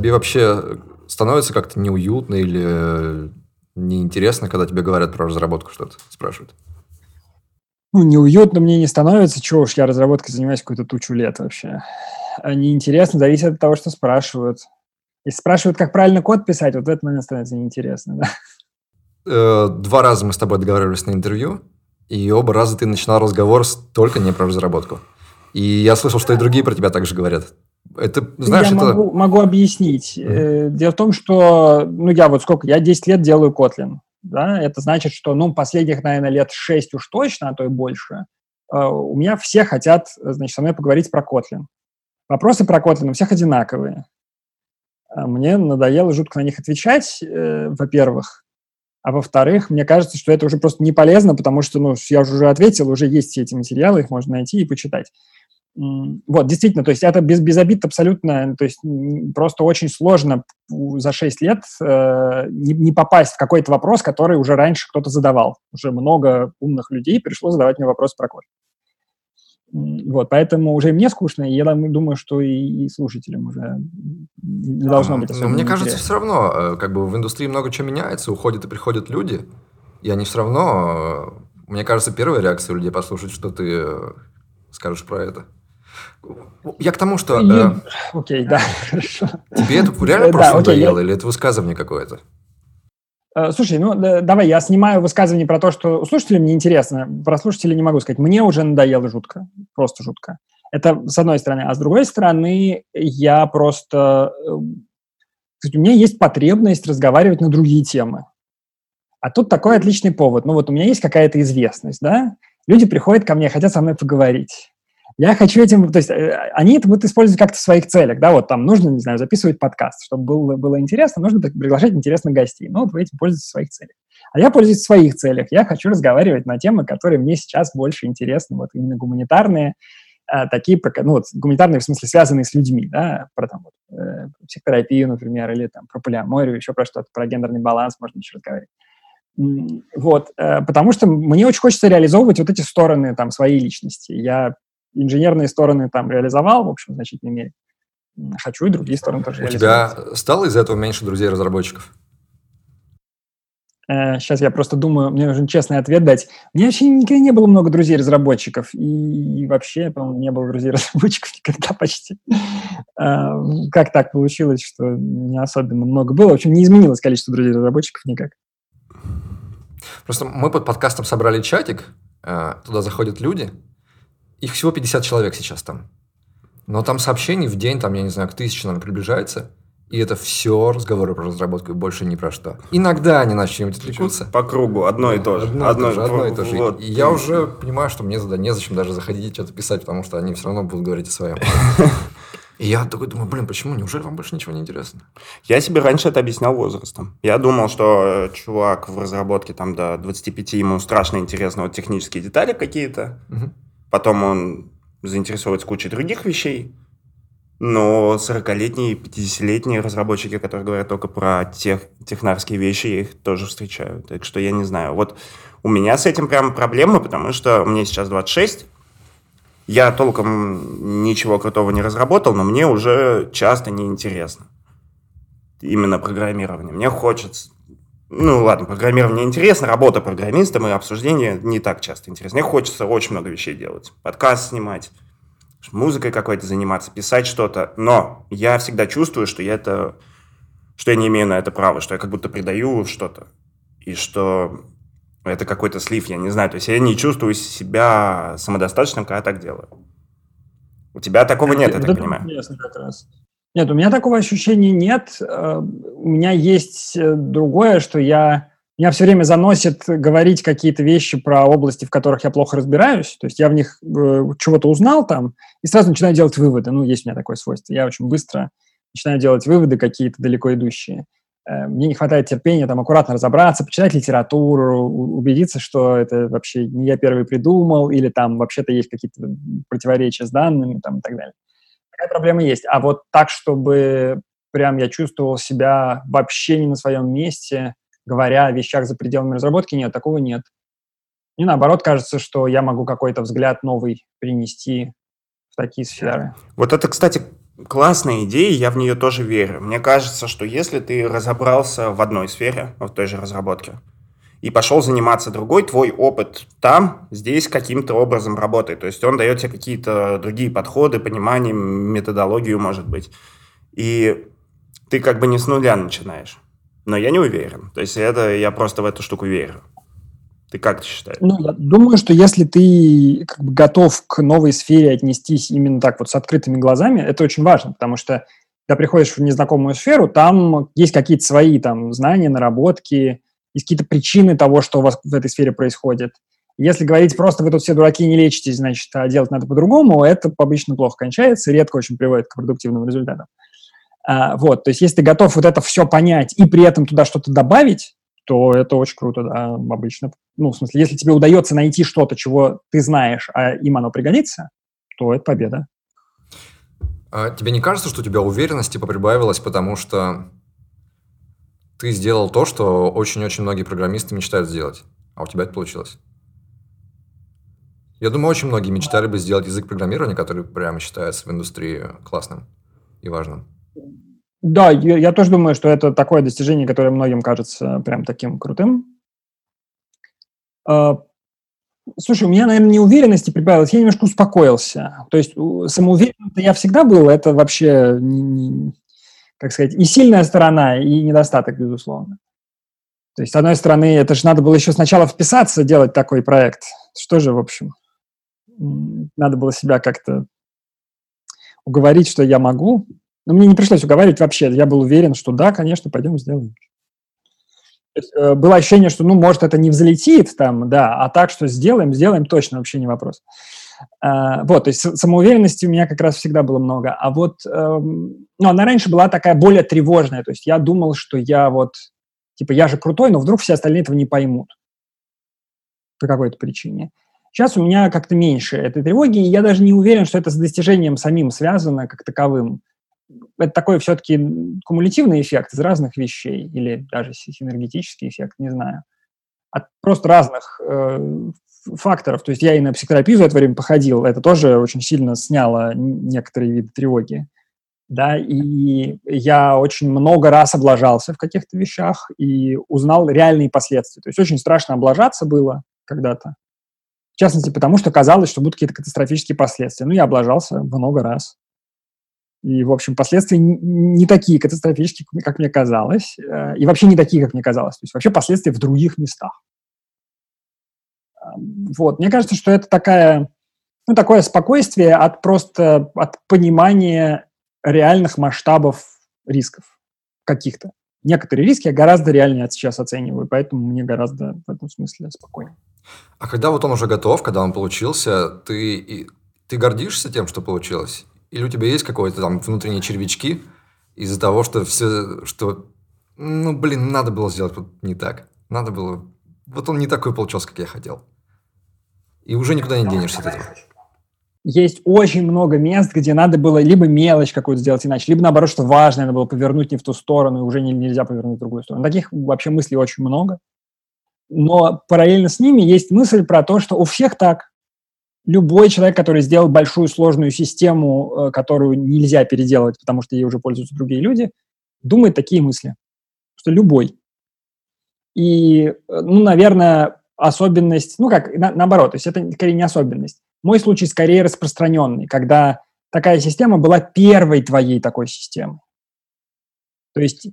Тебе вообще становится как-то неуютно или неинтересно, когда тебе говорят про разработку что-то, спрашивают? Ну, неуютно мне не становится, чего уж я разработкой занимаюсь какую-то тучу лет вообще. А неинтересно, зависит от того, что спрашивают. Если спрашивают, как правильно код писать, вот в этот момент становится неинтересно, да. Э, два раза мы с тобой договаривались на интервью, и оба раза ты начинал разговор только не про разработку. И я слышал, что и другие про тебя также говорят. Это, знаешь, я это... могу, могу объяснить. Mm-hmm. Дело в том, что, ну, я вот сколько, я 10 лет делаю Kotlin, да, это значит, что, ну, последних, наверное, лет 6 уж точно, а то и больше, э, у меня все хотят, значит, со мной поговорить про Kotlin. Вопросы про Kotlin у всех одинаковые. А мне надоело жутко на них отвечать, э, во-первых. А во-вторых, мне кажется, что это уже просто не полезно, потому что, ну, я уже ответил, уже есть все эти материалы, их можно найти и почитать. Вот, действительно, то есть это без, без обид абсолютно, то есть просто очень сложно за 6 лет э, не, не попасть в какой-то вопрос, который уже раньше кто-то задавал. Уже много умных людей пришло задавать мне вопрос про код. Вот, поэтому уже и мне скучно, и я думаю, что и, и слушателям уже не должно быть особенно Но мне кажется, все равно, э, как бы в индустрии много чего меняется, уходят и приходят люди, и они все равно, э, мне кажется, первая реакция у людей послушать, что ты э, скажешь про это. Я к тому, что... Э, окей, да, хорошо. Тебе это реально просто надоело, или это высказывание какое-то? Э, слушай, ну давай, я снимаю высказывание про то, что слушателям не интересно. Про слушателей не могу сказать. Мне уже надоело жутко. Просто жутко. Это с одной стороны. А с другой стороны, я просто... Э, у меня есть потребность разговаривать на другие темы. А тут такой отличный повод. Ну вот у меня есть какая-то известность, да? Люди приходят ко мне, хотят со мной поговорить. Я хочу этим, то есть э, они это будут использовать как-то в своих целях, да, вот там нужно, не знаю, записывать подкаст, чтобы было, было интересно, нужно приглашать интересных гостей. Ну, вот вы этим пользуетесь в своих целях. А я пользуюсь в своих целях. Я хочу разговаривать на темы, которые мне сейчас больше интересны, вот именно гуманитарные, а, такие, ну, вот гуманитарные в смысле связанные с людьми, да, про там вот, э, психотерапию, например, или там про полиаморию, еще про что-то, про гендерный баланс можно еще разговаривать. Вот, э, потому что мне очень хочется реализовывать вот эти стороны там своей личности. Я инженерные стороны там реализовал, в общем, в значительной мере. Хочу и другие стороны тоже У тебя стало из-за этого меньше друзей-разработчиков? Сейчас э, я просто думаю, мне нужно честный ответ дать. У меня вообще никогда не было много друзей-разработчиков. И вообще, по-моему, не было друзей-разработчиков никогда почти. Э, как так получилось, что не особенно много было? В общем, не изменилось количество друзей-разработчиков никак. Просто мы под подкастом собрали чатик, э, туда заходят люди, их всего 50 человек сейчас там. Но там сообщений в день, там, я не знаю, к тысяче, наверное, приближается. И это все разговоры про разработку и больше ни про что. Иногда они начнут отвлекутся. По кругу, одно и то же. Одно, одно, и, то же, одно и то же. Вот. И я уже понимаю, что мне незачем даже заходить и что-то писать, потому что они все равно будут говорить о своем. И я такой думаю, блин, почему? Неужели вам больше ничего не интересно? Я себе раньше это объяснял возрастом. Я думал, что э, чувак в разработке там до 25, ему страшно интересно вот технические детали какие-то. Угу. Потом он заинтересовывается кучей других вещей. Но 40-летние, 50-летние разработчики, которые говорят только про тех, технарские вещи, их тоже встречаю. Так что я не знаю. Вот у меня с этим прям проблема, потому что мне сейчас 26, я толком ничего крутого не разработал, но мне уже часто неинтересно именно программирование. Мне хочется ну ладно, программирование интересно, работа программистом и обсуждение не так часто интересно. Мне хочется очень много вещей делать. Подкаст снимать, музыкой какой-то заниматься, писать что-то. Но я всегда чувствую, что я это что я не имею на это права, что я как будто предаю что-то. И что это какой-то слив, я не знаю. То есть я не чувствую себя самодостаточным, когда так делаю. У тебя такого нет, я так понимаю. Интересно как раз. Нет, у меня такого ощущения нет. Э, у меня есть э, другое, что я меня все время заносит говорить какие-то вещи про области, в которых я плохо разбираюсь. То есть я в них э, чего-то узнал там и сразу начинаю делать выводы. Ну, есть у меня такое свойство. Я очень быстро начинаю делать выводы какие-то далеко идущие. Мне не хватает терпения там аккуратно разобраться, почитать литературу, убедиться, что это вообще не я первый придумал, или там вообще-то есть какие-то противоречия с данными там, и так далее такая проблема есть. А вот так, чтобы прям я чувствовал себя вообще не на своем месте, говоря о вещах за пределами разработки, нет, такого нет. И наоборот, кажется, что я могу какой-то взгляд новый принести в такие сферы. Вот это, кстати, классная идея, я в нее тоже верю. Мне кажется, что если ты разобрался в одной сфере, в той же разработке, и пошел заниматься другой, твой опыт там, здесь каким-то образом работает. То есть он дает тебе какие-то другие подходы, понимание, методологию, может быть. И ты как бы не с нуля начинаешь. Но я не уверен. То есть это я просто в эту штуку верю. Ты как считаешь? Ну, я думаю, что если ты как бы готов к новой сфере отнестись именно так вот с открытыми глазами, это очень важно, потому что когда приходишь в незнакомую сферу, там есть какие-то свои там знания, наработки, есть какие-то причины того, что у вас в этой сфере происходит. Если говорить просто вы тут все дураки не лечитесь, значит, а делать надо по-другому, это обычно плохо кончается, редко очень приводит к продуктивным результатам. А, вот, то есть если ты готов вот это все понять и при этом туда что-то добавить, то это очень круто, да, обычно. Ну, в смысле, если тебе удается найти что-то, чего ты знаешь, а им оно пригодится, то это победа. А тебе не кажется, что у тебя уверенность типа прибавилась, потому что ты сделал то, что очень-очень многие программисты мечтают сделать, а у тебя это получилось. Я думаю, очень многие мечтали бы сделать язык программирования, который прямо считается в индустрии классным и важным. Да, я, я тоже думаю, что это такое достижение, которое многим кажется прям таким крутым. Uh, слушай, у меня, наверное, неуверенности прибавилось, я немножко успокоился. То есть самоуверенным я всегда был, это вообще не, не, как сказать, и сильная сторона, и недостаток, безусловно. То есть, с одной стороны, это же надо было еще сначала вписаться, делать такой проект. Что же, в общем, надо было себя как-то уговорить, что я могу. Но мне не пришлось уговаривать вообще. Я был уверен, что да, конечно, пойдем сделаем. Э, было ощущение, что, ну, может, это не взлетит там, да, а так, что сделаем, сделаем точно, вообще не вопрос. Uh, вот, то есть самоуверенности у меня как раз всегда было много. А вот, эм, ну, она раньше была такая более тревожная. То есть я думал, что я вот, типа, я же крутой, но вдруг все остальные этого не поймут по какой-то причине. Сейчас у меня как-то меньше этой тревоги, и я даже не уверен, что это с достижением самим связано как таковым. Это такой все-таки кумулятивный эффект из разных вещей, или даже синергетический эффект, не знаю. От просто разных э, факторов. То есть я и на психотерапию за это время походил, это тоже очень сильно сняло некоторые виды тревоги. Да, и я очень много раз облажался в каких-то вещах и узнал реальные последствия. То есть очень страшно облажаться было когда-то. В частности, потому что казалось, что будут какие-то катастрофические последствия. Ну, я облажался много раз. И, в общем, последствия не такие катастрофические, как мне казалось, э, и вообще не такие, как мне казалось. То есть вообще последствия в других местах. Вот. Мне кажется, что это такая, ну, такое спокойствие от просто от понимания реальных масштабов рисков каких-то. Некоторые риски я гораздо реальнее сейчас оцениваю, поэтому мне гораздо в этом смысле спокойнее. А когда вот он уже готов, когда он получился, ты, ты гордишься тем, что получилось? Или у тебя есть какой-то там внутренние червячки из-за того, что все, что, ну, блин, надо было сделать вот не так. Надо было... Вот он не такой получился, как я хотел. И уже никуда не денешься от этого. Есть очень много мест, где надо было либо мелочь какую-то сделать иначе, либо наоборот, что важное, надо было повернуть не в ту сторону, и уже не, нельзя повернуть в другую сторону. Таких вообще мыслей очень много. Но параллельно с ними есть мысль про то, что у всех так. Любой человек, который сделал большую сложную систему, э, которую нельзя переделать, потому что ей уже пользуются другие люди, думает такие мысли. Что любой. И, э, ну, наверное, особенность, ну как, на, наоборот, то есть это скорее не особенность. Мой случай скорее распространенный, когда такая система была первой твоей такой системой. То есть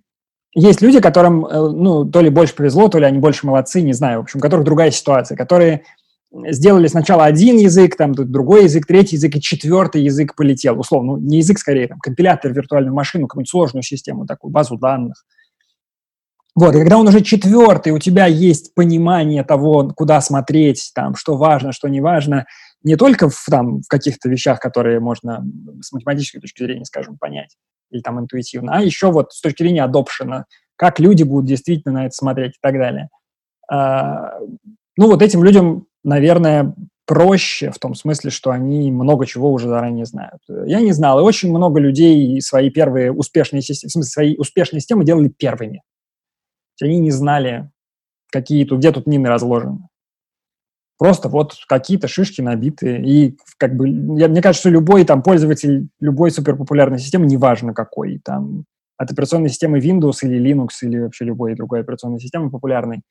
есть люди, которым, э, ну, то ли больше повезло, то ли они больше молодцы, не знаю, в общем, у которых другая ситуация, которые сделали сначала один язык, там другой язык, третий язык, и четвертый язык полетел, условно, ну, не язык, скорее, там, компилятор, виртуальную машину, какую-нибудь сложную систему, такую базу данных, вот, и когда он уже четвертый, у тебя есть понимание того, куда смотреть, там, что важно, что не важно, не только в, там, в каких-то вещах, которые можно с математической точки зрения, скажем, понять, или там интуитивно, а еще вот с точки зрения адопшена, как люди будут действительно на это смотреть и так далее. А, ну, вот этим людям, наверное, проще в том смысле, что они много чего уже заранее знают. Я не знал, и очень много людей свои первые успешные системы, в смысле, свои успешные системы делали первыми они не знали, какие тут, где тут мины разложены. Просто вот какие-то шишки набиты. И как бы, я, мне кажется, что любой там пользователь любой суперпопулярной системы, неважно какой, там, от операционной системы Windows или Linux или вообще любой другой операционной системы популярной,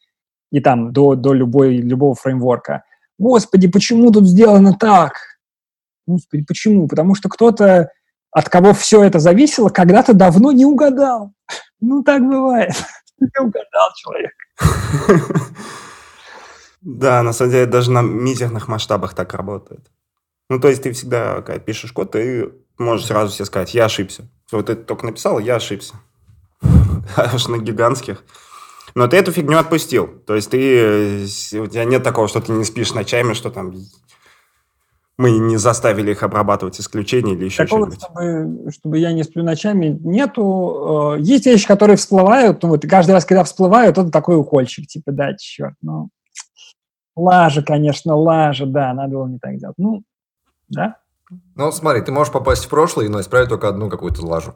и там до, до любой, любого фреймворка. Господи, почему тут сделано так? Господи, почему? Потому что кто-то, от кого все это зависело, когда-то давно не угадал. Ну, так бывает. Не угадал человек. Да, на самом деле даже на мизерных масштабах так работает. Ну, то есть ты всегда, когда пишешь код, ты можешь сразу себе сказать, я ошибся. Вот ты только написал, я ошибся. Аж на гигантских. Но ты эту фигню отпустил. То есть ты, у тебя нет такого, что ты не спишь ночами, что там мы не заставили их обрабатывать исключения или еще Такого, что-нибудь. Чтобы, чтобы я не сплю ночами, нету. Э, есть вещи, которые всплывают. Ну, вот каждый раз, когда всплывают, это такой укольчик. Типа, да, черт, ну, Лажа, конечно, лажа, да, надо было не так делать. Ну, да. Ну, смотри, ты можешь попасть в прошлое, но исправить только одну какую-то лажу.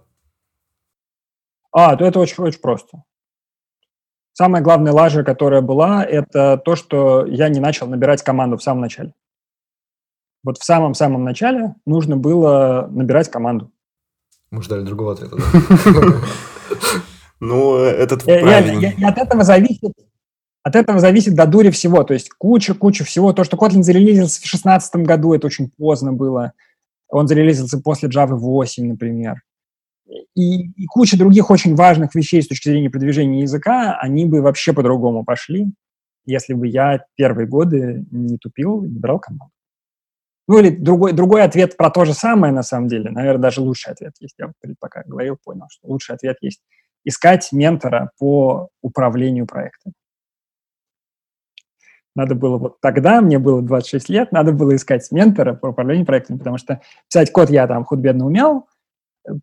А, то это очень-очень просто. Самая главная лажа, которая была, это то, что я не начал набирать команду в самом начале. Вот в самом-самом начале нужно было набирать команду. Мы ждали другого ответа, да? Ну, этот правильный. От этого зависит от этого зависит до дури всего, то есть куча-куча всего. То, что Kotlin зарелизился в 2016 году, это очень поздно было. Он зарелизился после Java 8, например. И, и куча других очень важных вещей с точки зрения продвижения языка, они бы вообще по-другому пошли, если бы я первые годы не тупил и не брал команду. Ну или другой, другой ответ про то же самое, на самом деле. Наверное, даже лучший ответ есть. Я пока говорил, понял, что лучший ответ есть. Искать ментора по управлению проектом. Надо было вот тогда, мне было 26 лет, надо было искать ментора по управлению проектами, потому что писать код я там худо-бедно умел,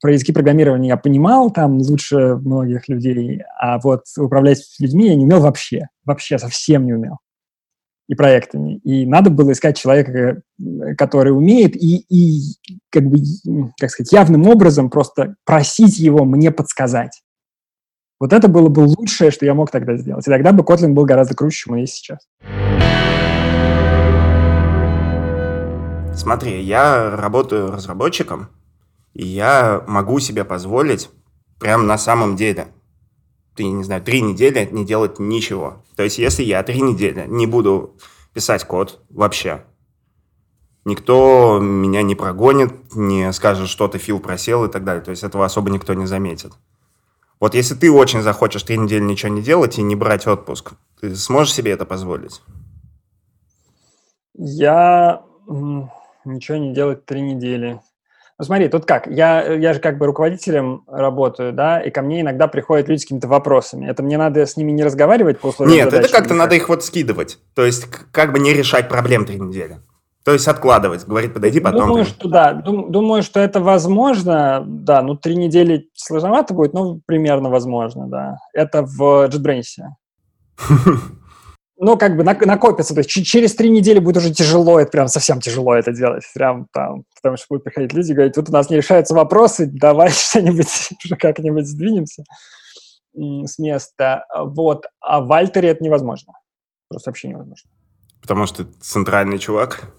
про языки программирования я понимал там лучше многих людей, а вот управлять людьми я не умел вообще, вообще совсем не умел. И проектами. И надо было искать человека, который умеет, и, и как бы, как сказать, явным образом просто просить его мне подсказать. Вот это было бы лучшее, что я мог тогда сделать. И тогда бы Kotlin был гораздо круче, чем он есть сейчас. Смотри, я работаю разработчиком, и я могу себе позволить прям на самом деле, ты, не знаю, три недели не делать ничего. То есть, если я три недели не буду писать код вообще, никто меня не прогонит, не скажет, что ты фил просел и так далее. То есть, этого особо никто не заметит. Вот если ты очень захочешь три недели ничего не делать и не брать отпуск, ты сможешь себе это позволить? Я ничего не делать три недели. Ну смотри, тут как, я, я же как бы руководителем работаю, да, и ко мне иногда приходят люди с какими-то вопросами. Это мне надо с ними не разговаривать по условиям Нет, это как-то надо их вот скидывать. То есть как бы не решать проблем три недели. То есть откладывать, говорит, подойди потом. Думаю, что да, дум, думаю, что это возможно, да, ну три недели сложновато будет, но примерно возможно, да. Это в JetBrains. Ну, как бы накопится, то есть через три недели будет уже тяжело, это прям совсем тяжело это делать, прям там, потому что будут приходить люди и говорить, тут у нас не решаются вопросы, давай что-нибудь как-нибудь сдвинемся с места, вот, а в Альтере это невозможно, просто вообще невозможно. Потому что центральный чувак?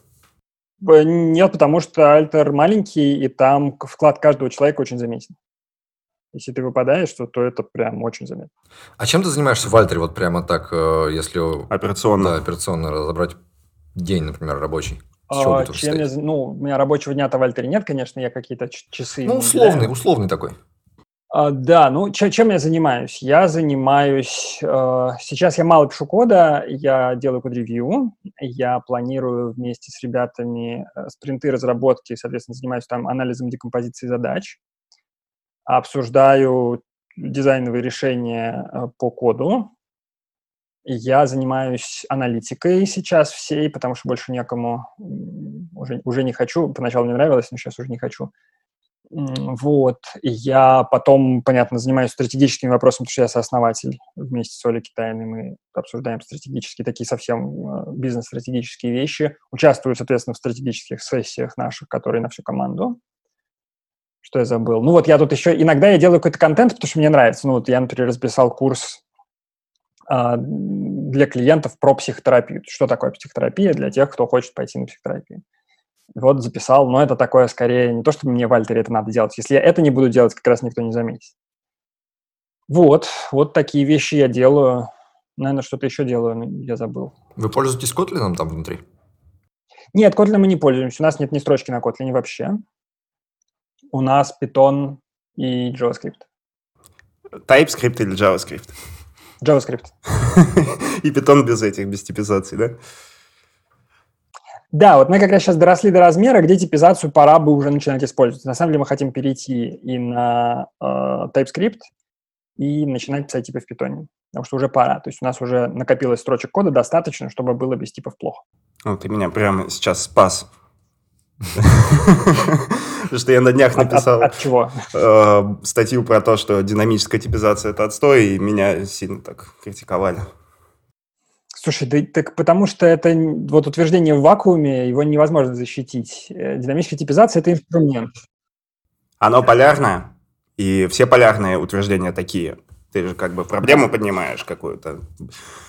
Нет, потому что альтер маленький, и там вклад каждого человека очень заметен. Если ты выпадаешь, то, то это прям очень заметно. А чем ты занимаешься в Альтере, вот прямо так, э, если... Операционно. Да, операционно разобрать день, например, рабочий? а, чем я, ну, у меня рабочего дня-то в Альтере нет, конечно, я какие-то часы... Ну, условный, условный такой. А, да, ну чем я занимаюсь? Я занимаюсь... Э, сейчас я мало пишу кода, я делаю код-ревью, я планирую вместе с ребятами э, спринты разработки, соответственно, занимаюсь там анализом декомпозиции задач, обсуждаю дизайновые решения э, по коду, я занимаюсь аналитикой сейчас всей, потому что больше некому, уже, уже не хочу, поначалу мне нравилось, но сейчас уже не хочу. Вот. И я потом, понятно, занимаюсь стратегическими вопросами, потому что я сооснователь вместе с Олей Китайной. Мы обсуждаем стратегические, такие совсем э, бизнес-стратегические вещи. Участвую, соответственно, в стратегических сессиях наших, которые на всю команду. Что я забыл? Ну вот я тут еще... Иногда я делаю какой-то контент, потому что мне нравится. Ну вот я, например, расписал курс а, для клиентов про психотерапию. Что такое психотерапия для тех, кто хочет пойти на психотерапию. Вот записал, но это такое скорее не то, что мне в Альтере это надо делать. Если я это не буду делать, как раз никто не заметит. Вот, вот такие вещи я делаю. Наверное, что-то еще делаю, но я забыл. Вы пользуетесь Kotlin там внутри? Нет, Kotlin мы не пользуемся. У нас нет ни строчки на Kotlin вообще. У нас Python и JavaScript. TypeScript или JavaScript? JavaScript. И Python без этих, без типизации, да? Да, вот мы как раз сейчас доросли до размера, где типизацию пора бы уже начинать использовать. На самом деле мы хотим перейти и на э, TypeScript, и начинать писать типы в Python. Потому что уже пора. То есть у нас уже накопилось строчек кода достаточно, чтобы было без типов плохо. Ну, ты меня прямо сейчас спас. Потому что я на днях написал от, чего? Э, статью про то, что динамическая типизация – это отстой, и меня сильно так критиковали. Слушай, да, так потому что это вот утверждение в вакууме, его невозможно защитить. Э, динамическая типизация – это инструмент. Оно полярное, и все полярные утверждения такие. Ты же как бы проблему поднимаешь какую-то.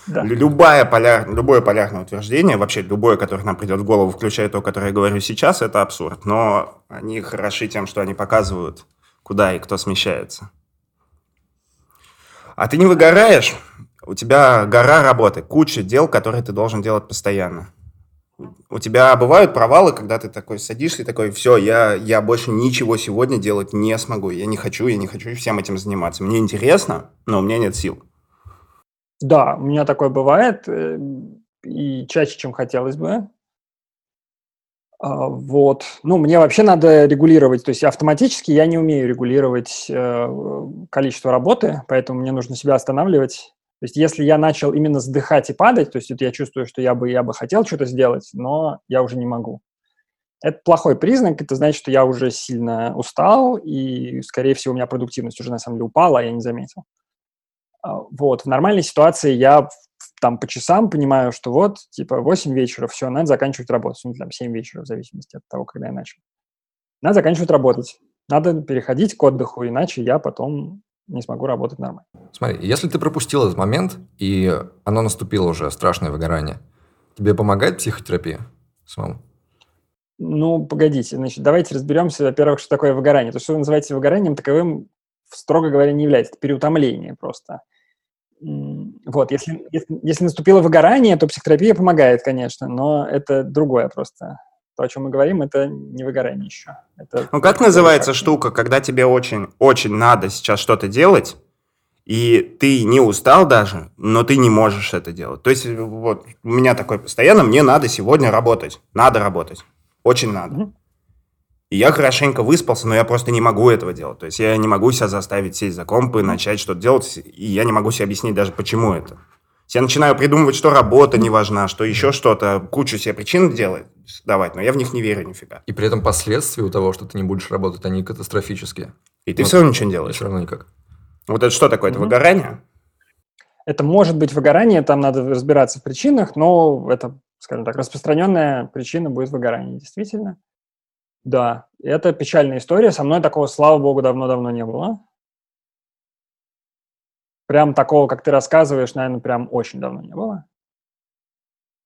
Да. Любая поляр... Любое полярное утверждение, вообще любое, которое нам придет в голову, включая то, которое я говорю сейчас, это абсурд. Но они хороши тем, что они показывают, куда и кто смещается. А ты не выгораешь? У тебя гора работы, куча дел, которые ты должен делать постоянно. У тебя бывают провалы, когда ты такой садишься и такой, все, я, я больше ничего сегодня делать не смогу. Я не хочу, я не хочу всем этим заниматься. Мне интересно, но у меня нет сил. Да, у меня такое бывает, э, и чаще, чем хотелось бы. А, вот. Ну, мне вообще надо регулировать, то есть автоматически я не умею регулировать э, количество работы, поэтому мне нужно себя останавливать то есть если я начал именно сдыхать и падать, то есть вот я чувствую, что я бы, я бы хотел что-то сделать, но я уже не могу. Это плохой признак, это значит, что я уже сильно устал, и, скорее всего, у меня продуктивность уже на самом деле упала, а я не заметил. А, вот, в нормальной ситуации я там по часам понимаю, что вот, типа, 8 вечера, все, надо заканчивать работать. Ну, там, 7 вечера, в зависимости от того, когда я начал. Надо заканчивать работать. Надо переходить к отдыху, иначе я потом не смогу работать нормально. Смотри, если ты пропустил этот момент, и оно наступило уже, страшное выгорание, тебе помогает психотерапия самому? Ну, погодите, значит, давайте разберемся, во-первых, что такое выгорание. То, что вы называете выгоранием, таковым, строго говоря, не является. Это переутомление просто. Вот, если, если, если наступило выгорание, то психотерапия помогает, конечно, но это другое просто то, о чем мы говорим, это не выгорание еще. Это ну, как называется штука, когда тебе очень, очень надо сейчас что-то делать, и ты не устал даже, но ты не можешь это делать. То есть вот у меня такое постоянно, мне надо сегодня работать, надо работать, очень надо. Mm-hmm. И я хорошенько выспался, но я просто не могу этого делать. То есть я не могу себя заставить сесть за комп и начать что-то делать, и я не могу себе объяснить даже, почему это. Я начинаю придумывать, что работа не важна, что еще что-то, кучу себе причин делать, давать, но я в них не верю нифига. И при этом последствия у того, что ты не будешь работать, они катастрофические. И ты вот, все равно ничего не делаешь. Все равно никак. Вот это что такое? Это выгорание? Это может быть выгорание, там надо разбираться в причинах, но это, скажем так, распространенная причина будет выгорание, действительно. Да, это печальная история. Со мной такого, слава богу, давно-давно не было. Прям такого, как ты рассказываешь, наверное, прям очень давно не было.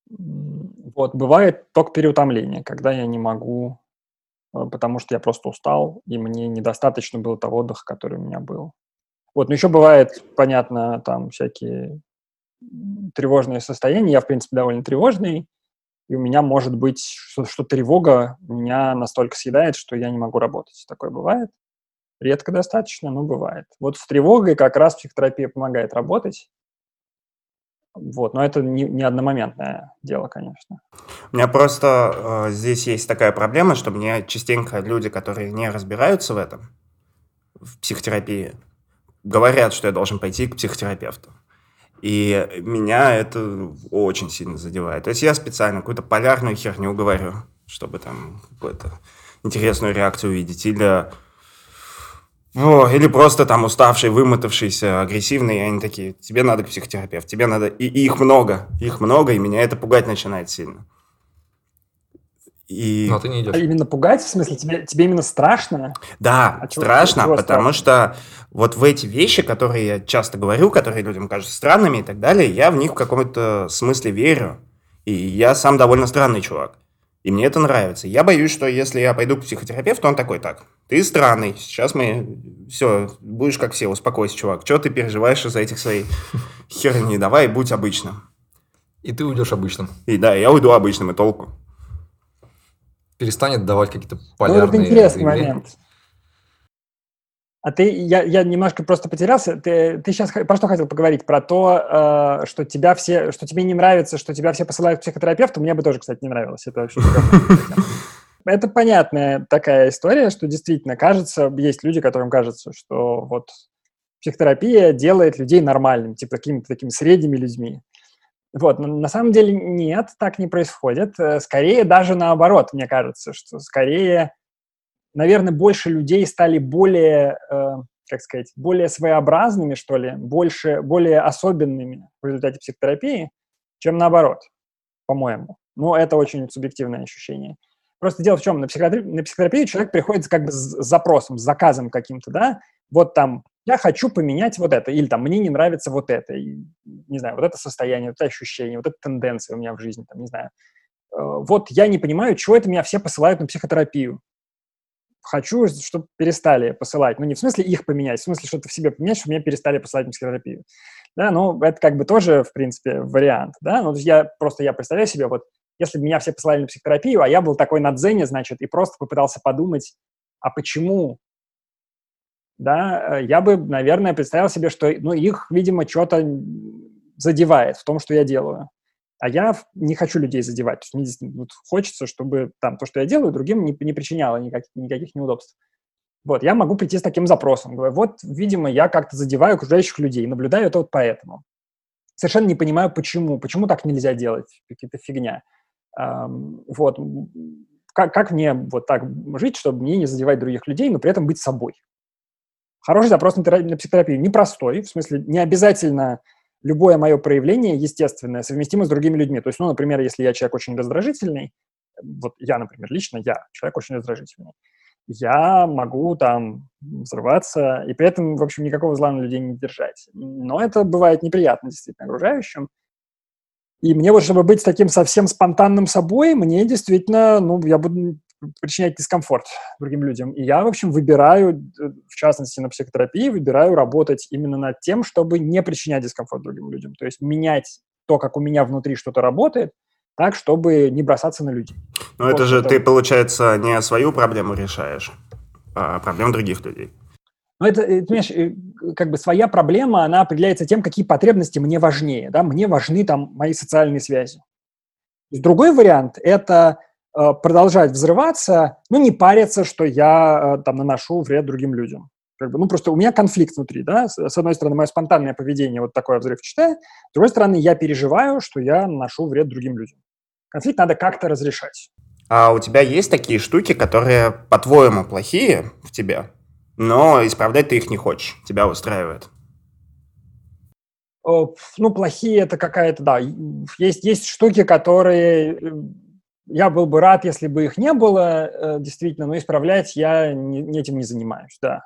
Вот, бывает только переутомление, когда я не могу, э, потому что я просто устал, и мне недостаточно было того отдыха, который у меня был. Вот, но еще бывает, понятно, там всякие тревожные состояния. Я, в принципе, довольно тревожный, и у меня может быть, что, что тревога меня настолько съедает, что я не могу работать. Такое бывает. Редко достаточно, но бывает. Вот с тревогой как раз психотерапия помогает работать. Вот, но это не, не одномоментное дело, конечно. У меня просто э, здесь есть такая проблема, что мне частенько люди, которые не разбираются в этом, в психотерапии, говорят, что я должен пойти к психотерапевту. И меня это очень сильно задевает. То есть я специально какую-то полярную херню говорю, чтобы там какую-то интересную реакцию увидеть. Или о, или просто там уставший, вымотавшийся, агрессивный, и они такие, тебе надо к психотерапевту, тебе надо... И, и их много, их много, и меня это пугать начинает сильно. И... Но ты не идешь. А именно пугать, в смысле, тебе, тебе именно страшно? Да, А чего- страшно, чего потому страшно? что вот в эти вещи, которые я часто говорю, которые людям кажутся странными и так далее, я в них в каком-то смысле верю. И я сам довольно странный чувак. И мне это нравится. Я боюсь, что если я пойду к психотерапевту, он такой, так, ты странный, сейчас мы... Все, будешь как все, успокойся, чувак. Что ты переживаешь из-за этих своей херни? Давай, будь обычным. И ты уйдешь обычным. И да, я уйду обычным, и толку. Перестанет давать какие-то Ну, полярные это интересный заявления. момент. А ты, я, я немножко просто потерялся. Ты, ты сейчас про что хотел поговорить? Про то, э, что тебя все, что тебе не нравится, что тебя все посылают к психотерапевту. Мне бы тоже, кстати, не нравилось. Это вообще. Это понятная такая история, что действительно кажется, есть люди, которым кажется, что вот психотерапия делает людей нормальными, типа какими-то такими средними людьми. Вот, но на самом деле нет, так не происходит. Э, Скорее даже наоборот, мне кажется, что скорее, наверное, больше людей стали более, э, как сказать, более своеобразными, что ли, больше, более особенными в результате психотерапии, чем наоборот, по-моему. Но это очень субъективное ощущение. Просто дело в чем, на, психотери- на психотерапию человек приходит как бы с с запросом, с заказом каким-то, да, вот там, я хочу поменять вот это, или там, мне не нравится вот это, и, не знаю, вот это состояние, вот это ощущение, вот эта тенденция у меня в жизни, там, не знаю. Э, Вот я не понимаю, чего это меня все посылают на психотерапию. Хочу, чтобы перестали посылать. Ну, не в смысле их поменять, в смысле что-то в себе поменять, чтобы меня перестали посылать на психотерапию. Да, ну, это как бы тоже, в принципе, вариант, да. Ну, то есть я просто, я представляю себе, вот, если бы меня все посылали на психотерапию, а я был такой на дзене, значит, и просто попытался подумать, а почему да, э, я бы, наверное, представил себе, что, ну, их, видимо, что-то задевает в том, что я делаю. А я не хочу людей задевать. То есть мне вот хочется, чтобы там то, что я делаю, другим не, не причиняло никаких, никаких неудобств. Вот, я могу прийти с таким запросом. Говорю, вот, видимо, я как-то задеваю окружающих людей, наблюдаю это вот поэтому. Совершенно не понимаю, почему. Почему так нельзя делать? Какая-то фигня. Ам, вот. Как, как мне вот так жить, чтобы мне не задевать других людей, но при этом быть собой? Хороший запрос на, тера- на психотерапию. Непростой, в смысле, не обязательно любое мое проявление естественное совместимо с другими людьми. То есть, ну, например, если я человек очень раздражительный, вот я, например, лично я человек очень раздражительный, я могу там взрываться и при этом, в общем, никакого зла на людей не держать. Но это бывает неприятно действительно окружающим. И мне вот, чтобы быть таким совсем спонтанным собой, мне действительно, ну, я буду причинять дискомфорт другим людям. И я, в общем, выбираю, э, в частности, на психотерапии, выбираю работать именно над тем, чтобы не причинять дискомфорт другим людям. То есть менять то, как у меня внутри что-то работает, так, чтобы не бросаться на людей. Но Вот это же это ты, получается, не свою проблему решаешь, а проблему других людей. Но это, э, понимаешь, э, как бы своя проблема, она определяется тем, какие потребности мне важнее. Да? Мне важны там мои социальные связи. Другой вариант – это продолжать взрываться, ну, не париться, что я э, там наношу вред другим людям. Как бы, ну, просто у меня конфликт внутри, да, с, одной стороны, мое спонтанное поведение вот такое взрывчатое, с другой стороны, я переживаю, что я наношу вред другим людям. Конфликт надо как-то разрешать. А у тебя есть такие штуки, которые, по-твоему, плохие в тебе, но исправлять ты их не хочешь, тебя устраивает? Э, Ну, плохие это какая-то, да, есть, есть штуки, которые э, я был бы рад, если бы их не было, э, действительно, но исправлять я не- этим не занимаюсь, да.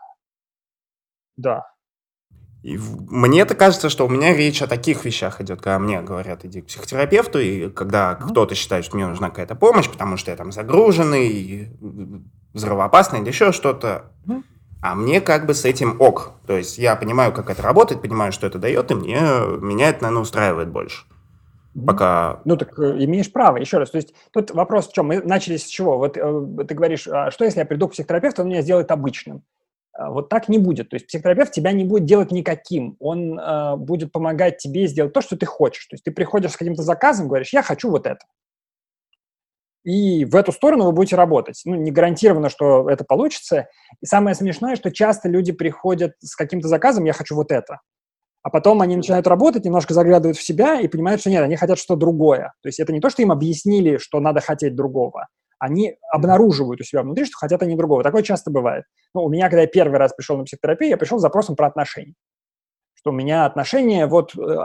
Да. И мне-то кажется, что у меня речь о таких вещах идет, когда мне говорят, иди к психотерапевту, и когда кто-то считает, что мне нужна какая-то помощь, потому что я там загруженный, взрывоопасный или еще что-то. А мне как бы с этим ок. То есть я понимаю, как это работает, понимаю, что это дает, и мне, меня это, наверное, устраивает больше. Пока... Ну, так э, имеешь право, еще раз. То есть тут вопрос в чем? Мы начали с чего? Вот э, ты говоришь, а что если я приду к психотерапевту, он меня сделает обычным? А, Вот так не будет. То есть психотерапевт тебя не будет делать никаким. Он э, будет помогать тебе сделать то, что ты хочешь. То есть ты приходишь с каким-то заказом, говоришь, я хочу вот это. И в эту сторону вы будете работать. Ну, не гарантированно, что это получится. И самое смешное, что часто люди приходят с каким-то заказом, я хочу вот это. А потом они начинают работать, немножко заглядывают в себя и понимают, что нет, они хотят что-то другое. То есть это не то, что им объяснили, что надо хотеть другого. Они обнаруживают у себя внутри, что хотят они другого. Такое часто бывает. Ну, у меня, когда я первый раз пришел на психотерапию, я пришел с запросом про отношения. Что у меня отношения вот э,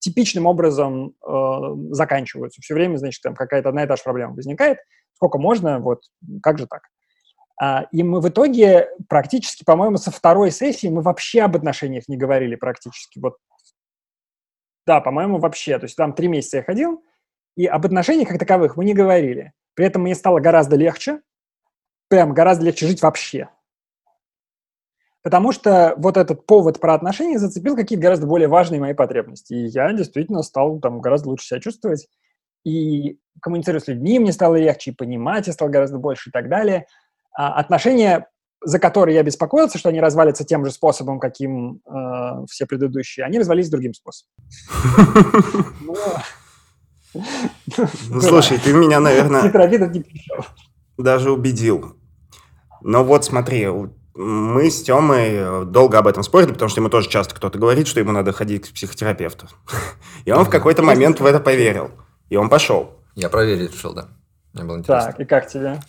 типичным образом э, заканчиваются. Все время, значит, там какая-то одна и та же проблема возникает. сколько можно, вот, как же так? А, и мы в итоге практически, по-моему, со второй сессии мы вообще об отношениях не говорили практически. Вот, да, по-моему, вообще. То есть там три месяца я ходил, и об отношениях как таковых мы не говорили. При этом мне стало гораздо легче, прям гораздо легче жить вообще. Потому что вот этот повод про отношения зацепил какие-то гораздо более важные мои потребности. И я действительно стал там гораздо лучше себя чувствовать. И коммуницировать с людьми мне стало легче, и понимать я стал гораздо больше и так далее. А отношения, за которые я беспокоился, что они развалятся тем же способом, каким э, все предыдущие, они развалились другим способом. Ну, слушай, ты меня, наверное, даже убедил. Но вот смотри, мы с Тёмой долго об этом спорили, потому что ему тоже часто кто-то говорит, что ему надо ходить к психотерапевту. И он в какой-то момент в это поверил. И он пошел. Я проверить решил, да. Мне было интересно. Так, и как тебе?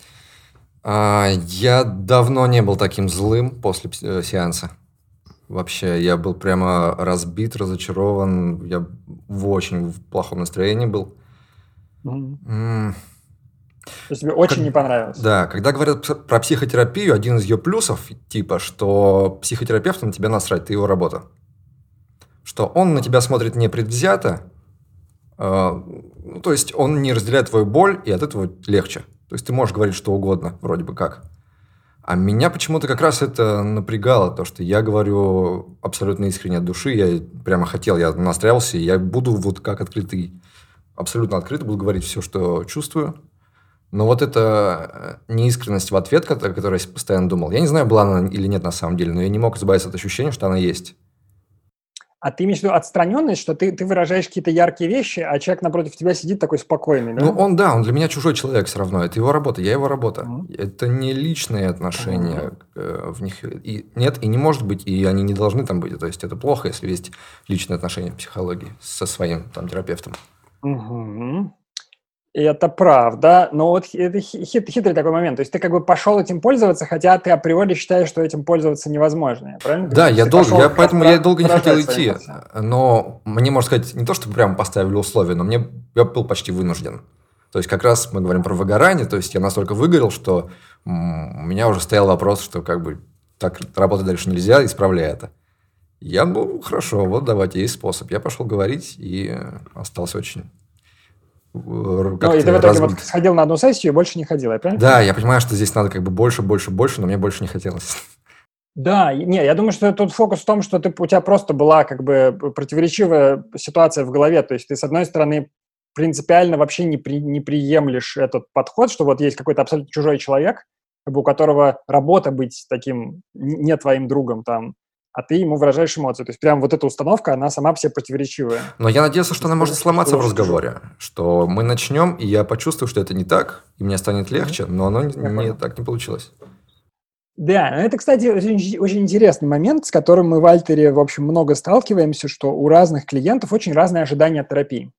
А, я давно не был таким злым после э, сеанса. Вообще, я был прямо разбит, разочарован. Я в очень плохом настроении был. Mm-hmm. То есть тебе очень как, не понравилось? Да, когда говорят про психотерапию, один из ее плюсов, типа, что психотерапевт на тебя насрать, ты его работа. Что он на тебя смотрит непредвзято, э, ну, то есть он не разделяет твою боль, и от этого легче. То есть ты можешь говорить что угодно, вроде бы как. А меня почему-то как раз это напрягало, то, что я говорю абсолютно искренне от души, я прямо хотел, я настраивался, и я буду вот как открытый, абсолютно открыто буду говорить все, что чувствую, но вот эта э, неискренность в ответ, о которой я постоянно думал, я не знаю, была она или нет на самом деле, но я не мог избавиться от ощущения, что она есть. А ты имеешь в виду отстраненность, что ты, ты выражаешь какие-то яркие вещи, а человек напротив тебя сидит такой спокойный, да? Ну, он, да, он для меня чужой человек все равно. Это его работа, я его работа. Mm-hmm. Это не личные отношения mm-hmm. в них. И, нет, и не может быть, и они не должны там быть. То есть это плохо, если есть личные отношения в психологии со своим там терапевтом. Mm-hmm. И это правда, но вот это хит, хитрый такой момент. То есть ты как бы пошел этим пользоваться, хотя ты априори считаешь, что этим пользоваться невозможно, правильно? Да, я долго, я, поэтому я долго не хотел идти. Но мне, можно сказать, не то, что прям поставили условия, но мне я был почти вынужден. То есть как раз мы говорим про выгорание, то есть я настолько выгорел, что у меня уже стоял вопрос, что как бы так работать дальше нельзя, исправляй это. Я, ну, хорошо, вот давайте, есть способ. Я пошел говорить и остался очень ну, и ты в итоге вот сходил на одну сессию и больше не ходил, я правильно? Да, я понимаю, что здесь надо как бы больше, больше, больше, но мне больше не хотелось. Да, не, я думаю, что тут фокус в том, что ты, у тебя просто была как бы противоречивая ситуация в голове. То есть ты, с одной стороны, принципиально вообще не, при, не приемлешь этот подход, что вот есть какой-то абсолютно чужой человек, как бы у которого работа быть таким не твоим другом там, а ты ему выражаешь эмоции. То есть прям вот эта установка, она сама все противоречивая. Но я надеялся, что она может сломаться в разговоре, что мы начнем, и я почувствую, что это не так, и мне станет легче, но оно не, так не получилось. Да, это, кстати, очень, очень интересный момент, с которым мы в Альтере, в общем, много сталкиваемся, что у разных клиентов очень разные ожидания от терапии.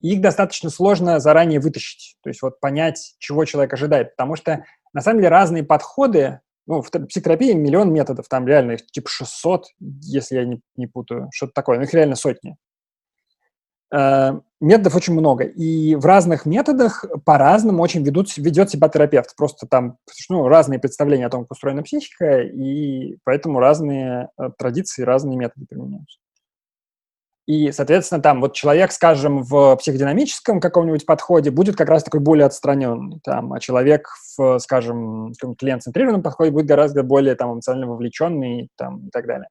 И их достаточно сложно заранее вытащить, то есть вот понять, чего человек ожидает, потому что на самом деле разные подходы ну, в психотерапии миллион методов, там реально их типа 600, если я не, не путаю, что-то такое, ну, их реально сотни. Э, методов очень много, и в разных методах по-разному очень ведут, ведет себя терапевт. Просто там ну, разные представления о том, как устроена психика, и поэтому разные э, традиции, разные методы применяются. И, соответственно, там вот человек, скажем, в психодинамическом каком-нибудь подходе будет как раз такой более отстраненный, там, а человек в, скажем, клиент-центрированном подходе будет гораздо более там эмоционально вовлеченный там, и так далее.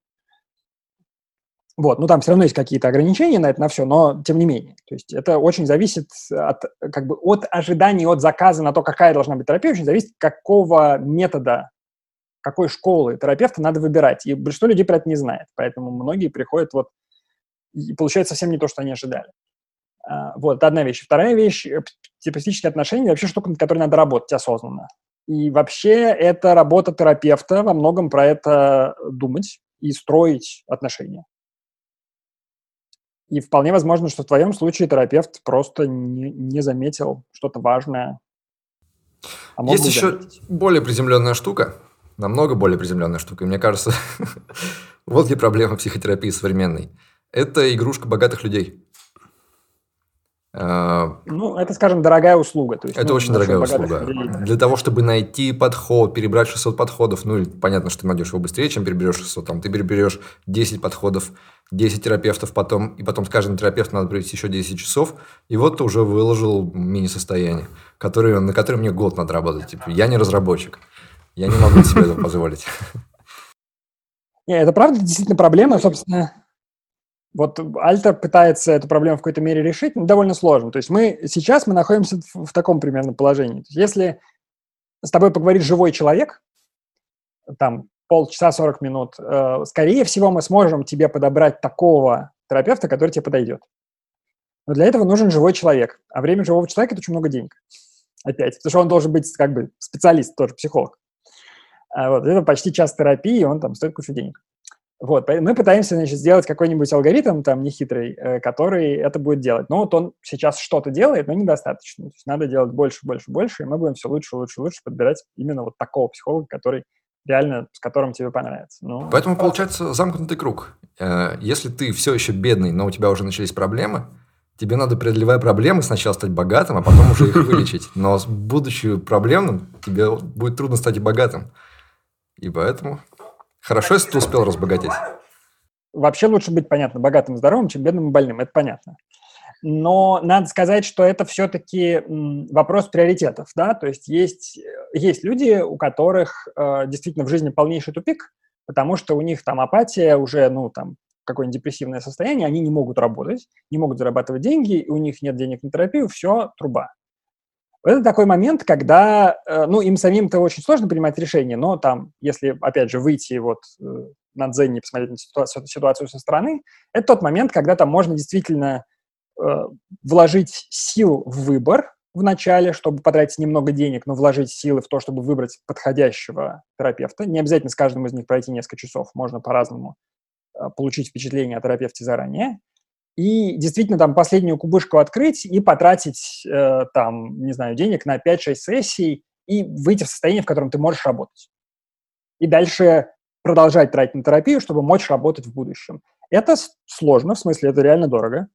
Вот, ну там все равно есть какие-то ограничения на это, на все, но тем не менее. То есть это очень зависит от, как бы, от ожиданий, от заказа на то, какая должна быть терапия, очень зависит, какого метода, какой школы терапевта надо выбирать. И большинство людей про это не знает, поэтому многие приходят вот и получается совсем не то, что они ожидали. А, вот, это одна вещь. Вторая вещь, э, терапевтические отношения, вообще штука, над которой надо работать осознанно. И вообще это работа терапевта во многом про это думать и строить отношения. И вполне возможно, что в твоем случае терапевт просто не, не заметил что-то важное. А Есть еще заметить. более приземленная штука, намного более приземленная штука. И мне кажется, вот где проблема психотерапии современной – это игрушка богатых людей. Э, ну, это, скажем, дорогая услуга. То есть, это ну, очень дорогая услуга. Людей. Для того, чтобы найти подход, перебрать 600 подходов, ну, понятно, что ты найдешь его быстрее, чем переберешь 600. Там, ты переберешь 10 подходов, 10 терапевтов потом, и потом с каждым терапевтом надо провести еще 10 часов, и вот ты уже выложил мини-состояние, который, на которое мне год надо работать. Типа, я не разработчик, я не могу себе это позволить. Не, это правда действительно проблема, собственно. Вот Альта пытается эту проблему в какой-то мере решить, но довольно сложно. То есть мы сейчас мы находимся в, в таком примерно положении. Если с тобой поговорит живой человек, там полчаса, 40 минут, э, скорее всего мы сможем тебе подобрать такого терапевта, который тебе подойдет. Но для этого нужен живой человек. А время живого человека – это очень много денег. Опять. Потому что он должен быть как бы специалист, тоже психолог. А вот, это почти час терапии, он там стоит кучу денег. Вот, мы пытаемся, значит, сделать какой-нибудь алгоритм, там, нехитрый, э, который это будет делать. Но вот он сейчас что-то делает, но недостаточно. То есть надо делать больше, больше, больше, и мы будем все лучше, лучше, лучше подбирать именно вот такого психолога, который реально, с которым тебе понравится. Ну, Поэтому получается замкнутый круг. Э, если ты все еще бедный, но у тебя уже начались проблемы, тебе надо, преодолевая проблемы, сначала стать богатым, а потом уже их вылечить. Но будучи проблемным, тебе будет трудно стать богатым. И поэтому хорошо, если ты успел разбогатеть. Вообще лучше быть, понятно, богатым и здоровым, чем бедным и больным, это понятно. Но надо сказать, что это все-таки вопрос приоритетов, да, то есть есть, есть люди, у которых э, действительно в жизни полнейший тупик, потому что у них там апатия уже, ну, там, какое-нибудь депрессивное состояние, они не могут работать, не могут зарабатывать деньги, у них нет денег на терапию, все, труба. Это такой момент, когда, э, ну, им самим-то очень сложно принимать решения, но там, если, опять же, выйти вот э, на Дзене и посмотреть на ситуацию, ситуацию со стороны, это тот момент, когда там можно действительно э, вложить сил в выбор в начале, чтобы потратить немного денег, но вложить силы в то, чтобы выбрать подходящего терапевта. Не обязательно с каждым из них пройти несколько часов, можно по-разному э, получить впечатление о терапевте заранее и действительно там последнюю кубышку открыть и потратить э, там, не знаю, денег на 5-6 сессий и выйти в состояние, в котором ты можешь работать. И дальше продолжать тратить на терапию, чтобы мочь работать в будущем. Это сложно, в смысле, это реально дорого.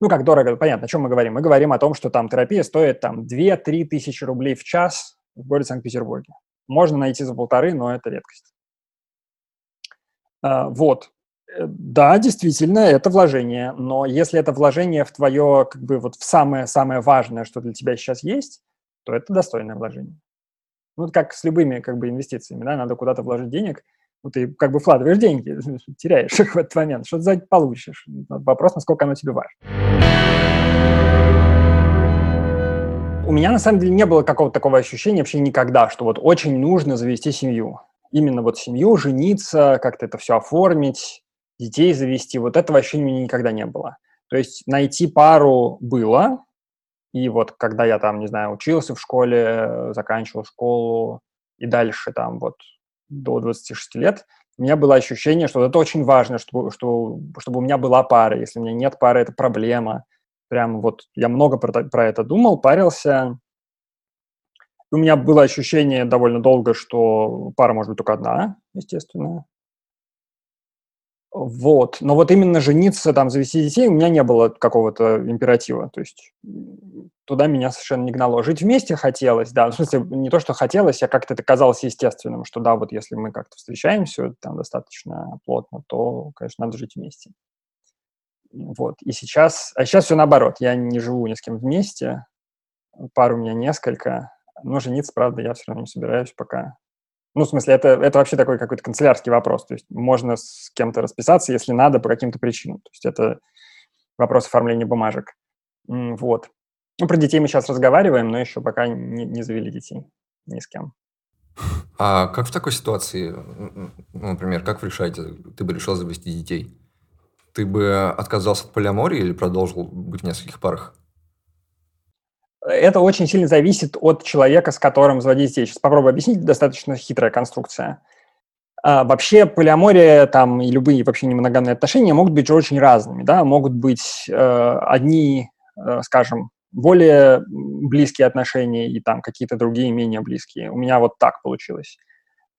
Ну, как дорого, понятно, о чем мы говорим. Мы говорим о том, что там терапия стоит там 2-3 тысячи рублей в час в городе Санкт-Петербурге. Можно найти за полторы, но это редкость. А, вот. Э, да, действительно, это вложение, но если это вложение в твое, как бы вот в самое-самое важное, что для тебя сейчас есть, то это достойное вложение. Ну, как с любыми как бы инвестициями, да, надо куда-то вложить денег, ну, ты как бы вкладываешь деньги, теряешь их в этот момент, что ты за получишь. Вопрос, насколько оно тебе важно. У меня, на самом деле, не было какого-то такого ощущения вообще никогда, что вот очень нужно завести семью. Именно вот семью, жениться, как-то это все оформить детей завести, вот этого вообще у меня никогда не было. То есть найти пару было, и вот когда я там, не знаю, учился в школе, заканчивал школу и дальше там вот до 26 лет, у меня было ощущение, что это очень важно, чтобы, чтобы, чтобы у меня была пара. Если у меня нет пары, это проблема. Прям вот я много про, про это думал, парился. У меня было ощущение довольно долго, что пара может быть только одна, естественно. Вот. Но вот именно жениться, там, завести детей, у меня не было какого-то императива. То есть туда меня совершенно не гнало. Жить вместе хотелось, да. В смысле, не то, что хотелось, а как-то это казалось естественным, что да, вот если мы как-то встречаемся там достаточно плотно, то, конечно, надо жить вместе. Вот. И сейчас... А сейчас все наоборот. Я не живу ни с кем вместе. Пар у меня несколько. Но жениться, правда, я все равно не собираюсь пока. Ну, в смысле, это, это вообще такой какой-то канцелярский вопрос. То есть можно с кем-то расписаться, если надо, по каким-то причинам. То есть это вопрос оформления бумажек. Вот. Ну, про детей мы сейчас разговариваем, но еще пока не, не завели детей ни с кем. А как в такой ситуации, например, как вы решаете, ты бы решил завести детей? Ты бы отказался от полиамории или продолжил быть в нескольких парах? Это очень сильно зависит от человека, с которым детей. Сейчас попробую объяснить, достаточно хитрая конструкция. А, вообще полиамория там и любые вообще немоногамные отношения могут быть очень разными, да, могут быть э, одни, э, скажем, более близкие отношения и там какие-то другие менее близкие. У меня вот так получилось.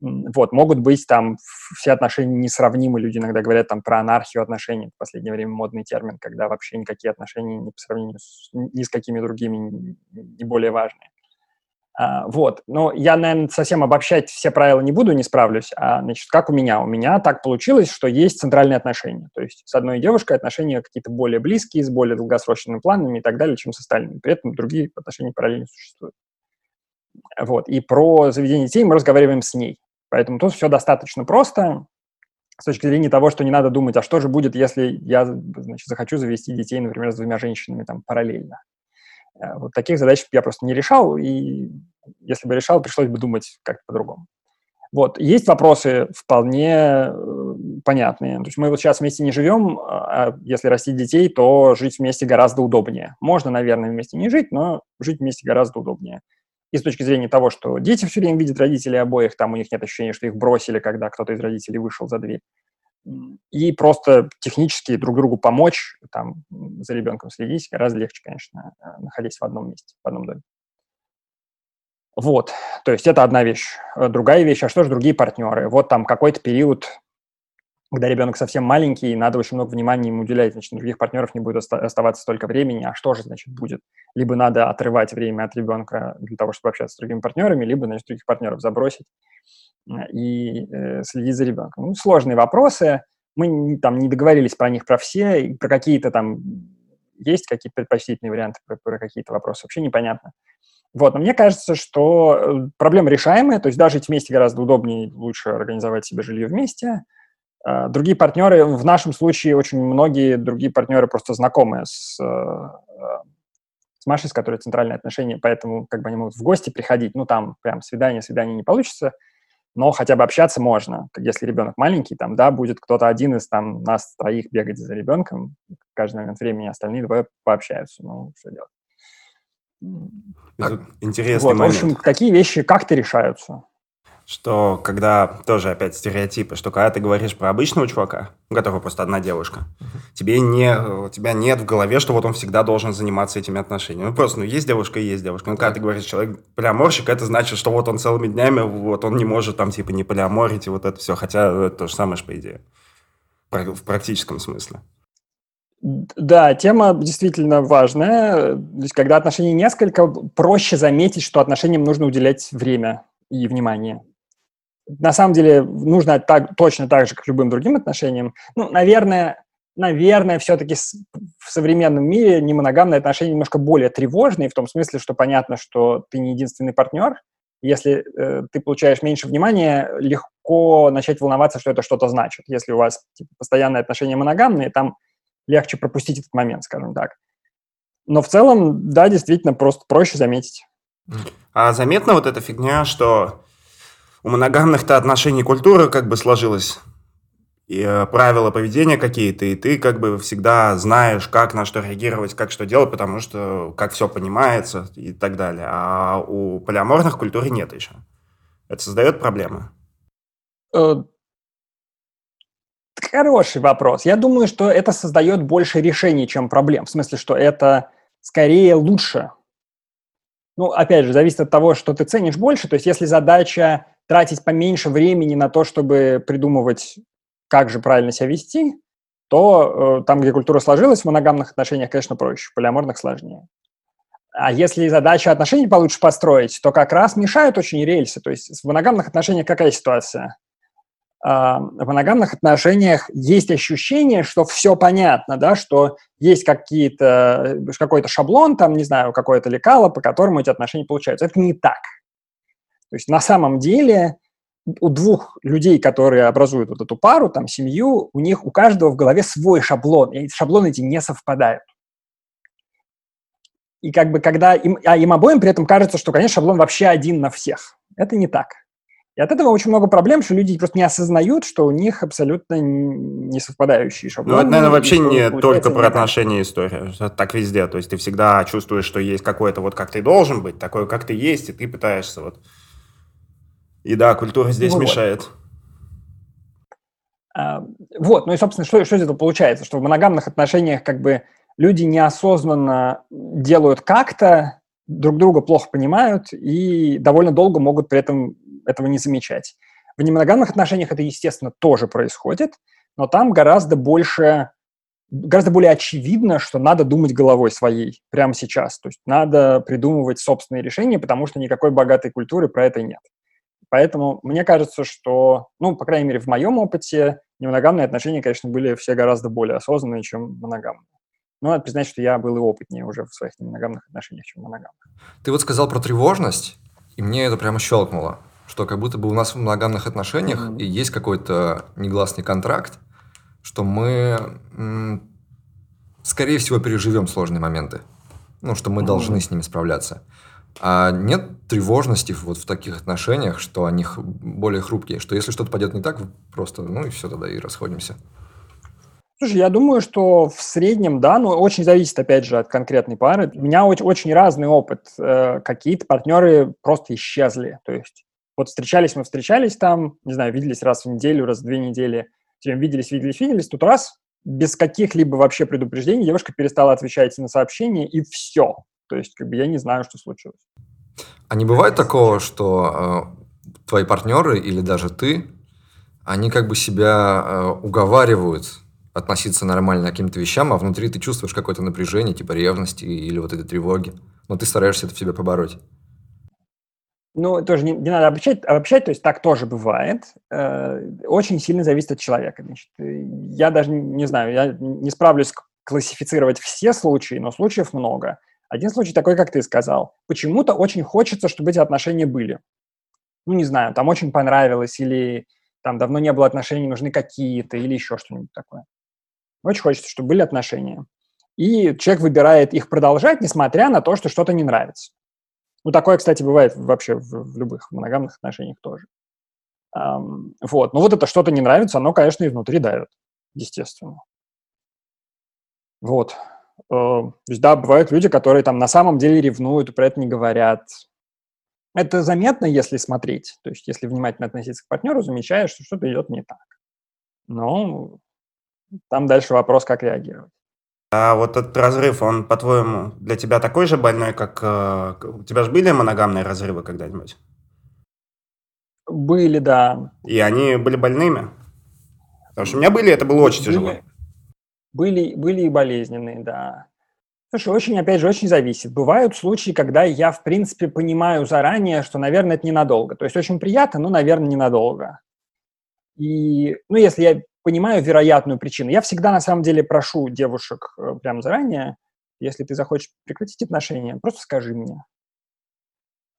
Вот, могут быть там все отношения несравнимы. Люди иногда говорят там про анархию отношений. В последнее время модный термин, когда вообще никакие отношения не по сравнению с, ни с какими другими не более важные. А, вот. Но я, наверное, совсем обобщать все правила не буду, не справлюсь. А, значит, как у меня? У меня так получилось, что есть центральные отношения. То есть с одной девушкой отношения какие-то более близкие, с более долгосрочными планами и так далее, чем с остальными. При этом другие отношения параллельно существуют. Вот. И про заведение детей мы разговариваем с ней. Поэтому тут все достаточно просто с точки зрения того, что не надо думать, а что же будет, если я значит, захочу завести детей, например, с двумя женщинами там параллельно. Э, вот таких задач я просто не решал, и если бы решал, пришлось бы думать как-то по-другому. Вот. Есть вопросы вполне э, понятные. То есть мы вот сейчас вместе не живем, а, а если растить детей, то жить вместе гораздо удобнее. Можно, наверное, вместе не жить, но жить вместе гораздо удобнее и с точки зрения того, что дети все время видят родителей обоих, там у них нет ощущения, что их бросили, когда кто-то из родителей вышел за дверь. И просто технически друг другу помочь, там, за ребенком следить гораздо легче, конечно, э, находясь в одном месте, в одном доме. Вот, то есть это одна вещь. Э, другая вещь, а что же другие партнеры? Вот там какой-то период когда ребенок совсем маленький, надо очень много внимания ему уделять, значит, других партнеров не будет оставаться столько времени, а что же, значит, будет? Либо надо отрывать время от ребенка для того, чтобы общаться с другими партнерами, либо, значит, других партнеров забросить и э, следить за ребенком. Ну, сложные вопросы, мы там не договорились про них, про все, про какие-то там есть какие-то предпочтительные варианты, про, про какие-то вопросы вообще непонятно. Вот, но мне кажется, что э, проблема решаемая, то есть даже жить вместе гораздо удобнее, лучше организовать себе жилье вместе – другие партнеры, в нашем случае очень многие другие партнеры просто знакомы с, э, э, с Машей, с которой центральные отношения, поэтому как бы они могут в гости приходить. Ну, там прям свидание, свидание не получится, но хотя бы общаться можно. Если ребенок маленький, там, да, будет кто-то один из там нас троих бегать за ребенком, в каждый момент времени остальные двое пообщаются. Ну, что делать? Интересный вот, момент. В общем, такие вещи как-то решаются что когда, тоже опять стереотипы, что когда ты говоришь про обычного чувака, у которого просто одна девушка, uh-huh. тебе не, у тебя нет в голове, что вот он всегда должен заниматься этими отношениями. Ну, просто, ну, есть девушка и есть девушка. Ну, когда ты говоришь, человек полиаморщик, это значит, что вот он целыми днями, вот он не может там, типа, не полиаморить и вот это все. Хотя это то же самое, по идее. В практическом смысле. Да, тема действительно важная. То есть, когда отношений несколько, проще заметить, что отношениям нужно уделять время и внимание на самом деле нужно так, точно так же, как любым другим отношениям. Ну, наверное, наверное, все-таки в современном мире немоногамные отношения немножко более тревожные, в том смысле, что понятно, что ты не единственный партнер. Если э, ты получаешь меньше внимания, легко начать волноваться, что это что-то значит. Если у вас типа, постоянные отношения моногамные, там легче пропустить этот момент, скажем так. Но в целом, да, действительно, просто проще заметить. А заметна вот эта фигня, что у моногамных-то отношений культура как бы сложилась, и э, правила поведения какие-то, и ты как бы всегда знаешь, как на что реагировать, как что делать, потому что как все понимается и так далее. А у полиаморных культуры нет еще. Это создает проблемы? Э, хороший вопрос. Я думаю, что это создает больше решений, чем проблем. В смысле, что это скорее лучше. Ну, опять же, зависит от того, что ты ценишь больше. То есть, если задача тратить поменьше времени на то, чтобы придумывать, как же правильно себя вести, то э, там, где культура сложилась в моногамных отношениях, конечно, проще, в полиаморных сложнее. А если задача отношений получше построить, то как раз мешают очень рельсы. То есть в моногамных отношениях какая ситуация? А, в моногамных отношениях есть ощущение, что все понятно, да, что есть какие-то, какой-то шаблон, там, не знаю, какое-то лекало, по которому эти отношения получаются. Это не так. То есть на самом деле у двух людей, которые образуют вот эту пару, там, семью, у них у каждого в голове свой шаблон, и шаблоны эти не совпадают. И как бы когда им, а им обоим при этом кажется, что, конечно, шаблон вообще один на всех. Это не так. И от этого очень много проблем, что люди просто не осознают, что у них абсолютно не совпадающие шаблоны. Ну, это, наверное, вообще не только про отношения история. Это так везде. То есть ты всегда чувствуешь, что есть какой-то вот как ты должен быть, такой, как ты есть, и ты пытаешься вот и да, культура здесь вот. мешает. А, вот, ну и, собственно, что, что из этого получается? Что в моногамных отношениях как бы люди неосознанно делают как-то, друг друга плохо понимают и довольно долго могут при этом этого не замечать. В немоногамных отношениях это, естественно, тоже происходит, но там гораздо больше, гораздо более очевидно, что надо думать головой своей прямо сейчас. То есть надо придумывать собственные решения, потому что никакой богатой культуры про это нет. Поэтому мне кажется, что, ну, по крайней мере, в моем опыте немоногамные отношения, конечно, были все гораздо более осознанные, чем моногамные. Но надо признать, что я был и опытнее уже в своих немоногамных отношениях, чем моногамных. Ты вот сказал про тревожность, и мне это прямо щелкнуло, что как будто бы у нас в моногамных отношениях mm-hmm. и есть какой-то негласный контракт, что мы, скорее всего, переживем сложные моменты. Ну, что мы mm-hmm. должны с ними справляться. А нет тревожности вот в таких отношениях, что они более хрупкие, что если что-то пойдет не так, просто, ну и все тогда и расходимся. Слушай, я думаю, что в среднем, да, но очень зависит, опять же, от конкретной пары. У меня очень, очень разный опыт. Э, какие-то партнеры просто исчезли. То есть вот встречались мы, встречались там, не знаю, виделись раз в неделю, раз в две недели. Тем виделись, виделись, виделись. Тут раз, без каких-либо вообще предупреждений девушка перестала отвечать на сообщения, и все. То есть как бы я не знаю, что случилось. А не бывает такого, что э, твои партнеры или даже ты, они как бы себя э, уговаривают относиться нормально к каким-то вещам, а внутри ты чувствуешь какое-то напряжение, типа ревности или вот этой тревоги, но ты стараешься это в себе побороть. Ну, тоже не, не надо обобщать, обобщать, то есть так тоже бывает. Э, очень сильно зависит от человека. Значит, я даже не знаю, я не справлюсь классифицировать все случаи, но случаев много. Один случай такой, как ты сказал. Почему-то очень хочется, чтобы эти отношения были. Ну, не знаю, там очень понравилось, или там давно не было отношений, нужны какие-то, или еще что-нибудь такое. Очень хочется, чтобы были отношения. И человек выбирает их продолжать, несмотря на то, что что-то не нравится. Ну, такое, кстати, бывает вообще в, в любых моногамных отношениях тоже. Um, вот. Но вот это что-то не нравится, оно, конечно, и внутри давит, естественно. Вот. Uh, то есть, да, бывают люди, которые там на самом деле ревнуют и про это не говорят. Это заметно, если смотреть. То есть, если внимательно относиться к партнеру, замечаешь, что что-то идет не так. Но там дальше вопрос, как реагировать. А вот этот разрыв, он, по-твоему, для тебя такой же больной, как... Э, у тебя же были моногамные разрывы когда-нибудь? Были, да. И они были больными? Потому что у меня были, это было очень были, тяжело. Были, были и болезненные, да. Слушай, очень, опять же, очень зависит. Бывают случаи, когда я, в принципе, понимаю заранее, что, наверное, это ненадолго. То есть очень приятно, но, наверное, ненадолго. И, ну, если я понимаю вероятную причину. Я всегда, на самом деле, прошу девушек э, прямо заранее, если ты захочешь прекратить отношения, просто скажи мне.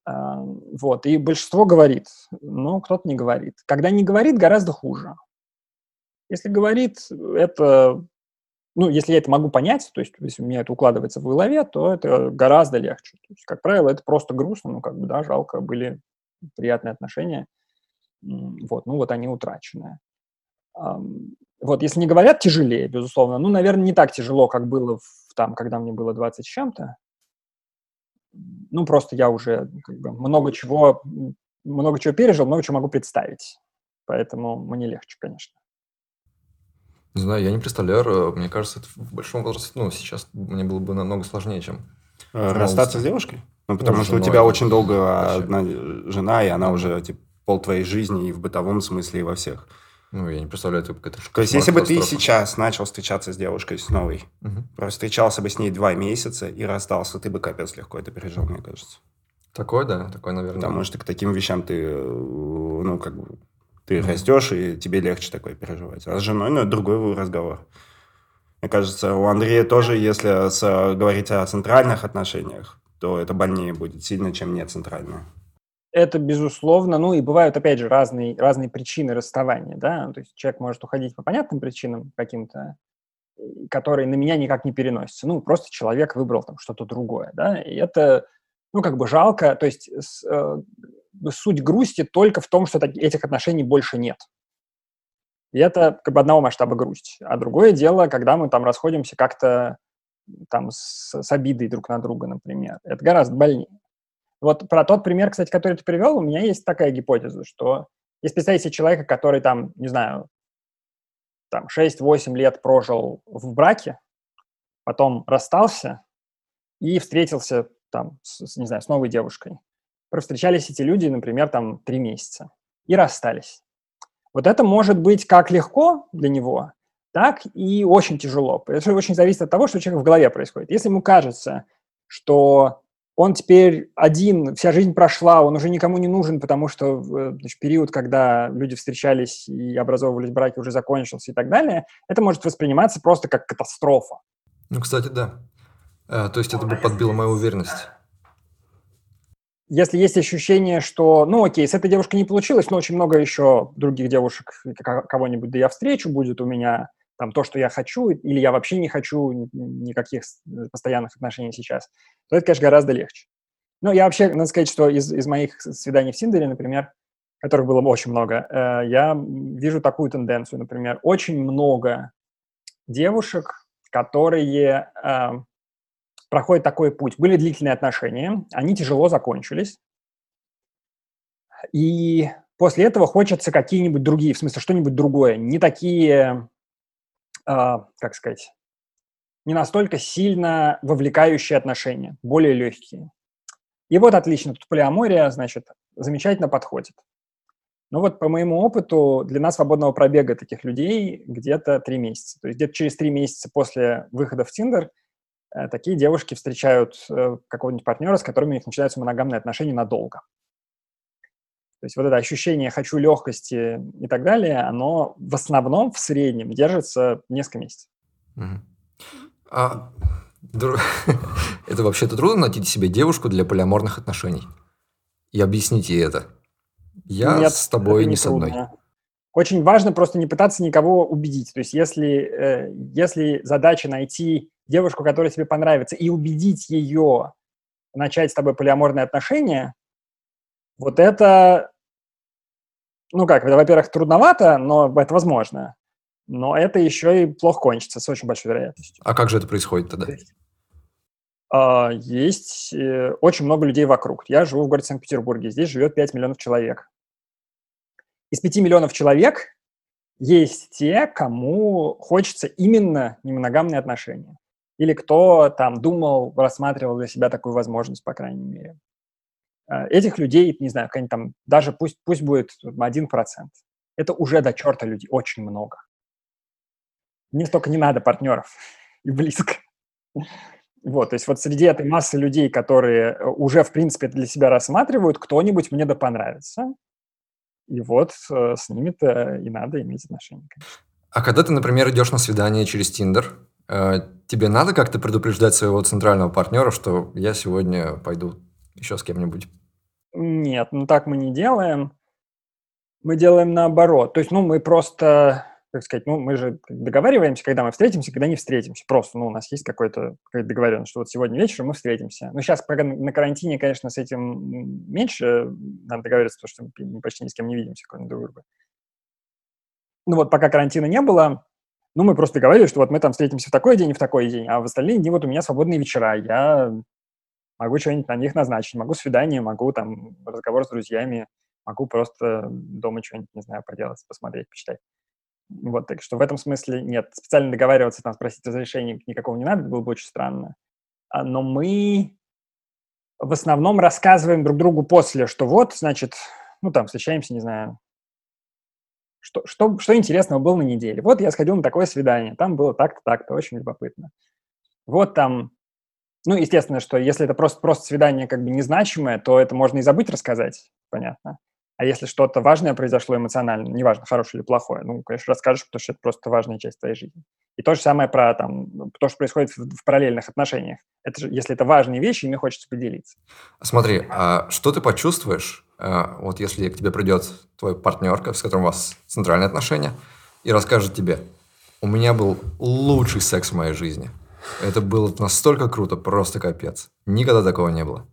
А, вот, и большинство говорит, но кто-то не говорит. Когда не говорит, гораздо хуже. Если говорит, это, ну, если я это могу понять, то есть если у меня это укладывается в голове, то это гораздо легче. То есть, как правило, это просто грустно, ну, как бы, да, жалко, были приятные отношения, вот, ну, вот они утраченные. Вот, если не говорят тяжелее, безусловно, ну, наверное, не так тяжело, как было в, там, когда мне было 20 с чем-то. Ну, просто я уже как бы, много чего, много чего пережил, много чего могу представить. Поэтому мне легче, конечно. Не знаю, я не представляю, мне кажется, это в большом возрасте, ну, сейчас мне было бы намного сложнее, чем... Э, расстаться с девушкой? Ну, потому ну, что у тебя очень долго одна жена, и она уже, типа, пол твоей жизни и в бытовом смысле, и во всех. Ну, я не представляю, это... То есть, если бы ты сейчас начал встречаться с девушкой, с новой, угу. встречался бы с ней два месяца и расстался, ты бы капец легко это пережил, мне кажется. Такое, да, такое, наверное. Потому что к таким вещам ты, э, ну, как бы, ты mm растешь, и тебе легче такое переживать. А с женой, ну, это другой разговор. Мне кажется, у Андрея тоже, если с, говорить о центральных отношениях, то это больнее будет сильно, чем не центральное это безусловно, ну и бывают, опять же, разные, разные причины расставания, да, то есть человек может уходить по понятным причинам каким-то, которые на меня никак не переносятся, ну, просто человек выбрал там что-то другое, да, и это, ну, как бы жалко, то есть с, э, суть грусти только в том, что этих отношений больше нет. И это как бы одного масштаба грусть. А другое дело, когда мы там расходимся как-то там с, с обидой друг на друга, например. Это гораздо больнее. Вот про тот пример, кстати, который ты привел, у меня есть такая гипотеза, что если представить себе человека, который там, не знаю, там 6-8 лет прожил в браке, потом расстался и встретился там, с, не знаю, с новой девушкой. Встречались эти люди, например, там три месяца. и расстались. Вот это может быть как легко для него, так и очень тяжело. Это очень зависит от того, что у человека в голове происходит. Если ему кажется, что он теперь один, вся жизнь прошла, он уже никому не нужен, потому что э, значит, период, когда люди встречались и образовывались браки, уже закончился и так далее, это может восприниматься просто как катастрофа. Ну, кстати, да. А, то есть это бы подбило мою уверенность. Если есть ощущение, что, ну окей, с этой девушкой не получилось, но очень много еще других девушек, кого-нибудь, да я встречу, будет у меня там то, что я хочу, или я вообще не хочу никаких постоянных отношений сейчас, то это, конечно, гораздо легче. Ну, я вообще, надо сказать, что из, из моих свиданий в Синдере, например, которых было очень много, э, я вижу такую тенденцию, например, очень много девушек, которые э, проходят такой путь. Были длительные отношения, они тяжело закончились, и после этого хочется какие-нибудь другие, в смысле, что-нибудь другое, не такие а, как сказать, не настолько сильно вовлекающие отношения, более легкие. И вот отлично, тут полиамория, значит, замечательно подходит. Ну вот по моему опыту длина свободного пробега таких людей где-то три месяца. То есть где-то через три месяца после выхода в Тиндер э, такие девушки встречают э, какого-нибудь партнера, с которыми у них начинаются моногамные отношения надолго. То есть вот это ощущение «хочу легкости» и так далее, оно в основном, в среднем, держится несколько месяцев. А, это вообще-то трудно найти себе девушку для полиаморных отношений? И объясните это. Я Нет, с тобой не, не с одной. Очень важно просто не пытаться никого убедить. То есть если, э, если задача найти девушку, которая тебе понравится, и убедить ее начать с тобой полиаморные отношения, вот это ну как, это, во-первых, трудновато, но это возможно. Но это еще и плохо кончится с очень большой вероятностью. А как же это происходит тогда? Есть uh, очень много людей вокруг. Я живу в городе Санкт-Петербурге. Здесь живет 5 миллионов человек. Из 5 миллионов человек есть те, кому хочется именно немоногамные отношения. Или кто там думал, рассматривал для себя такую возможность, по крайней мере. Э, этих людей, не знаю, там, даже пусть, пусть будет 1%. Это уже до черта людей, очень много. Мне столько не надо партнеров и близко. Вот, то есть вот среди этой массы людей, которые э, уже, в принципе, для себя рассматривают, кто-нибудь мне да понравится. И вот э, с ними-то и надо иметь отношения. А когда ты, например, идешь на свидание через Тиндер, тебе надо как-то предупреждать своего центрального партнера, что я сегодня пойду еще с кем-нибудь? Нет, ну так мы не делаем. Мы делаем наоборот. То есть, ну, мы просто, как сказать, ну, мы же договариваемся, когда мы встретимся, когда не встретимся. Просто, ну, у нас есть какой-то какая договоренность, что вот сегодня вечером мы встретимся. Ну, сейчас на карантине, конечно, с этим меньше надо договариваться, потому что мы почти ни с кем не видимся, кроме друг друга. Ну, вот пока карантина не было, ну, мы просто договорились, что вот мы там встретимся в такой день и в такой день, а в остальные дни вот у меня свободные вечера. Я могу что-нибудь на них назначить, могу свидание, могу там разговор с друзьями, могу просто дома что-нибудь, не знаю, поделать, посмотреть, почитать. Вот, так что в этом смысле нет. Специально договариваться, там, спросить разрешения никакого не надо, было бы очень странно. А, но мы в основном рассказываем друг другу после, что вот, значит, ну, там, встречаемся, не знаю, что, что, что интересного было на неделе. Вот я сходил на такое свидание, там было так-то, так-то, очень любопытно. Вот там ну, естественно, что если это просто, просто свидание как бы незначимое, то это можно и забыть рассказать, понятно. А если что-то важное произошло эмоционально, неважно, хорошее или плохое, ну, конечно, расскажешь, потому что это просто важная часть твоей жизни. И то же самое про там, то, что происходит в, в параллельных отношениях. Это же, если это важные вещи, ими хочется поделиться. Смотри, а что ты почувствуешь, вот если к тебе придет твой партнер, с которым у вас центральные отношения, и расскажет тебе, у меня был лучший секс в моей жизни – это было настолько круто, просто капец. Никогда такого не было.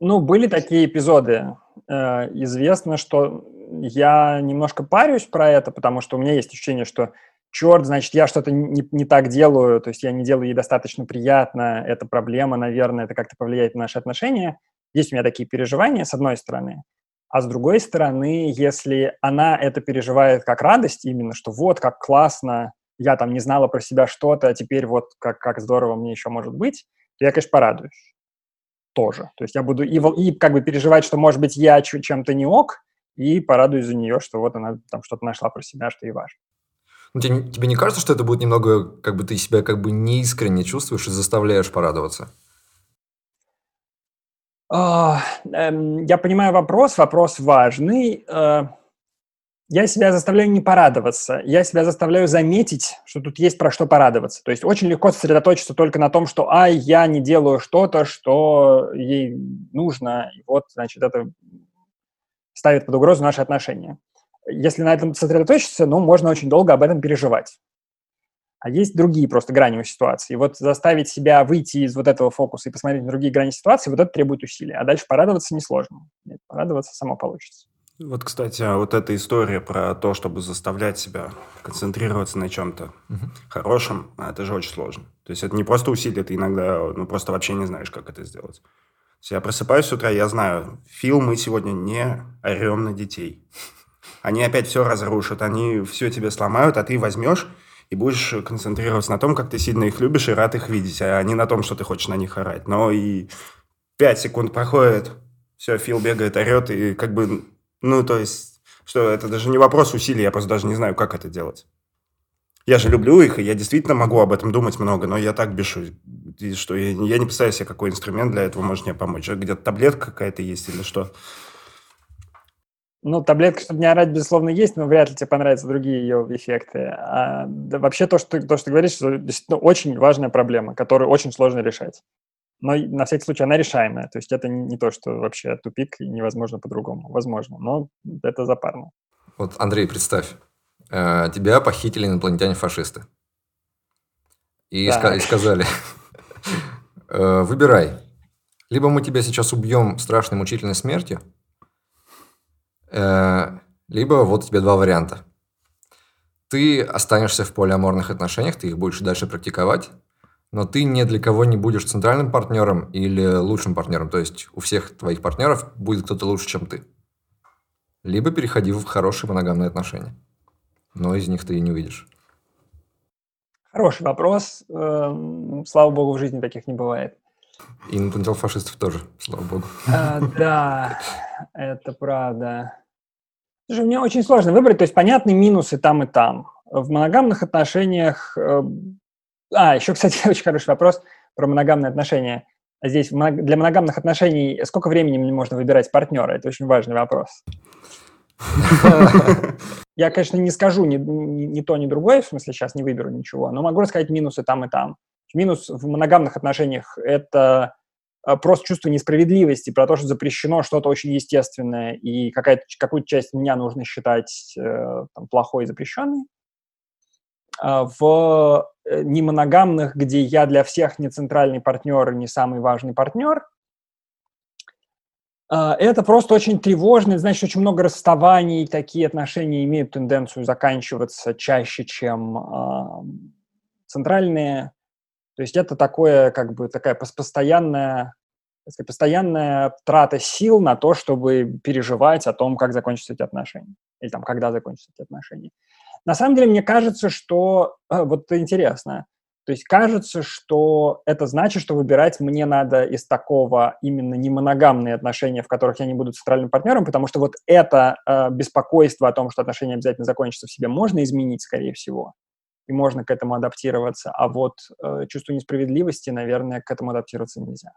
Ну, были такие эпизоды. Э, известно, что я немножко парюсь про это, потому что у меня есть ощущение, что черт, значит, я что-то не, не так делаю, то есть я не делаю ей достаточно приятно, это проблема, наверное, это как-то повлияет на наши отношения. Есть у меня такие переживания, с одной стороны. А с другой стороны, если она это переживает как радость именно, что вот, как классно, я там не знала про себя что-то, а теперь вот как, как здорово мне еще может быть, то я, конечно, порадуюсь. тоже. То есть я буду и, и как бы переживать, что, может быть, я чем-то не ок, и порадуюсь за нее, что вот она там что-то нашла про себя, что и важно. Ну, тебе, тебе не кажется, что это будет немного, как бы ты себя как бы неискренне чувствуешь и заставляешь порадоваться? Uh, um, я понимаю вопрос, вопрос важный. Uh, я себя заставляю не порадоваться, я себя заставляю заметить, что тут есть про что порадоваться. То есть очень легко сосредоточиться только на том, что «ай, я не делаю что-то, что ей нужно», и вот, значит, это ставит под угрозу наши отношения. Если на этом сосредоточиться, ну, можно очень долго об этом переживать. А есть другие просто грани у ситуации. И вот заставить себя выйти из вот этого фокуса и посмотреть на другие грани ситуации, вот это требует усилий. А дальше порадоваться несложно. Нет, порадоваться само получится. Вот, кстати, а вот эта история про то, чтобы заставлять себя концентрироваться на чем-то угу. хорошем, это же очень сложно. То есть это не просто усилие, ты иногда ну, просто вообще не знаешь, как это сделать. Я просыпаюсь с утра, я знаю, Фил, мы сегодня не орем на детей. Они опять все разрушат, они все тебе сломают, а ты возьмешь и будешь концентрироваться на том, как ты сильно их любишь и рад их видеть, а не на том, что ты хочешь на них орать. Но и пять секунд проходит, все, Фил бегает, орет, и как бы ну, то есть, что это даже не вопрос усилий, я просто даже не знаю, как это делать. Я же люблю их, и я действительно могу об этом думать много, но я так бешусь, что я, я не представляю себе, какой инструмент для этого может мне помочь. Где-то таблетка какая-то есть или что? Ну, таблетка, чтобы не орать, безусловно, есть, но вряд ли тебе понравятся другие ее эффекты. А, да, вообще то что, то, что ты говоришь, действительно очень важная проблема, которую очень сложно решать но на всякий случай она решаемая. То есть это не то, что вообще тупик и невозможно по-другому. Возможно, но это запарно. Вот, Андрей, представь, э, тебя похитили инопланетяне-фашисты. И, ска- и сказали, э, выбирай. Либо мы тебя сейчас убьем страшной мучительной смертью, либо вот тебе два варианта. Ты останешься в полиаморных отношениях, ты их будешь дальше практиковать, но ты ни для кого не будешь центральным партнером или лучшим партнером. То есть у всех твоих партнеров будет кто-то лучше, чем ты. Либо переходи в хорошие моногамные отношения. Но из них ты и не увидишь. Хороший вопрос. Эм, слава богу, в жизни таких не бывает. И инопланетян фашистов тоже, слава богу. А, да, это правда. Слушай, мне очень сложно выбрать, то есть понятны минусы там и там. В моногамных отношениях эм, а, еще, кстати, очень хороший вопрос про моногамные отношения. Здесь для моногамных отношений сколько времени можно выбирать партнера? Это очень важный вопрос. Я, конечно, не скажу ни, то, ни другое, в смысле сейчас не выберу ничего, но могу рассказать минусы там и там. Минус в моногамных отношениях – это а, просто чувство несправедливости, про то, что запрещено что-то очень естественное, и какую-то часть меня нужно считать э, там, плохой и запрещенной. А, в э, немоногамных, где я для всех не центральный партнер, не самый важный партнер, а, это просто очень тревожно, значит, очень много расставаний, такие отношения имеют тенденцию заканчиваться чаще, чем э, центральные. То есть это такое, как бы, такая постоянная, постоянная трата сил на то, чтобы переживать о том, как закончатся эти отношения, или там, когда закончатся эти отношения. На самом деле, мне кажется, что... Э, вот это интересно. То есть кажется, что это значит, что выбирать мне надо из такого именно не моногамные отношения, в которых я не буду центральным партнером, потому что вот это э, беспокойство о том, что отношения обязательно закончатся в себе, можно изменить, скорее всего, и можно к этому адаптироваться. А вот э, чувство несправедливости, наверное, к этому адаптироваться нельзя.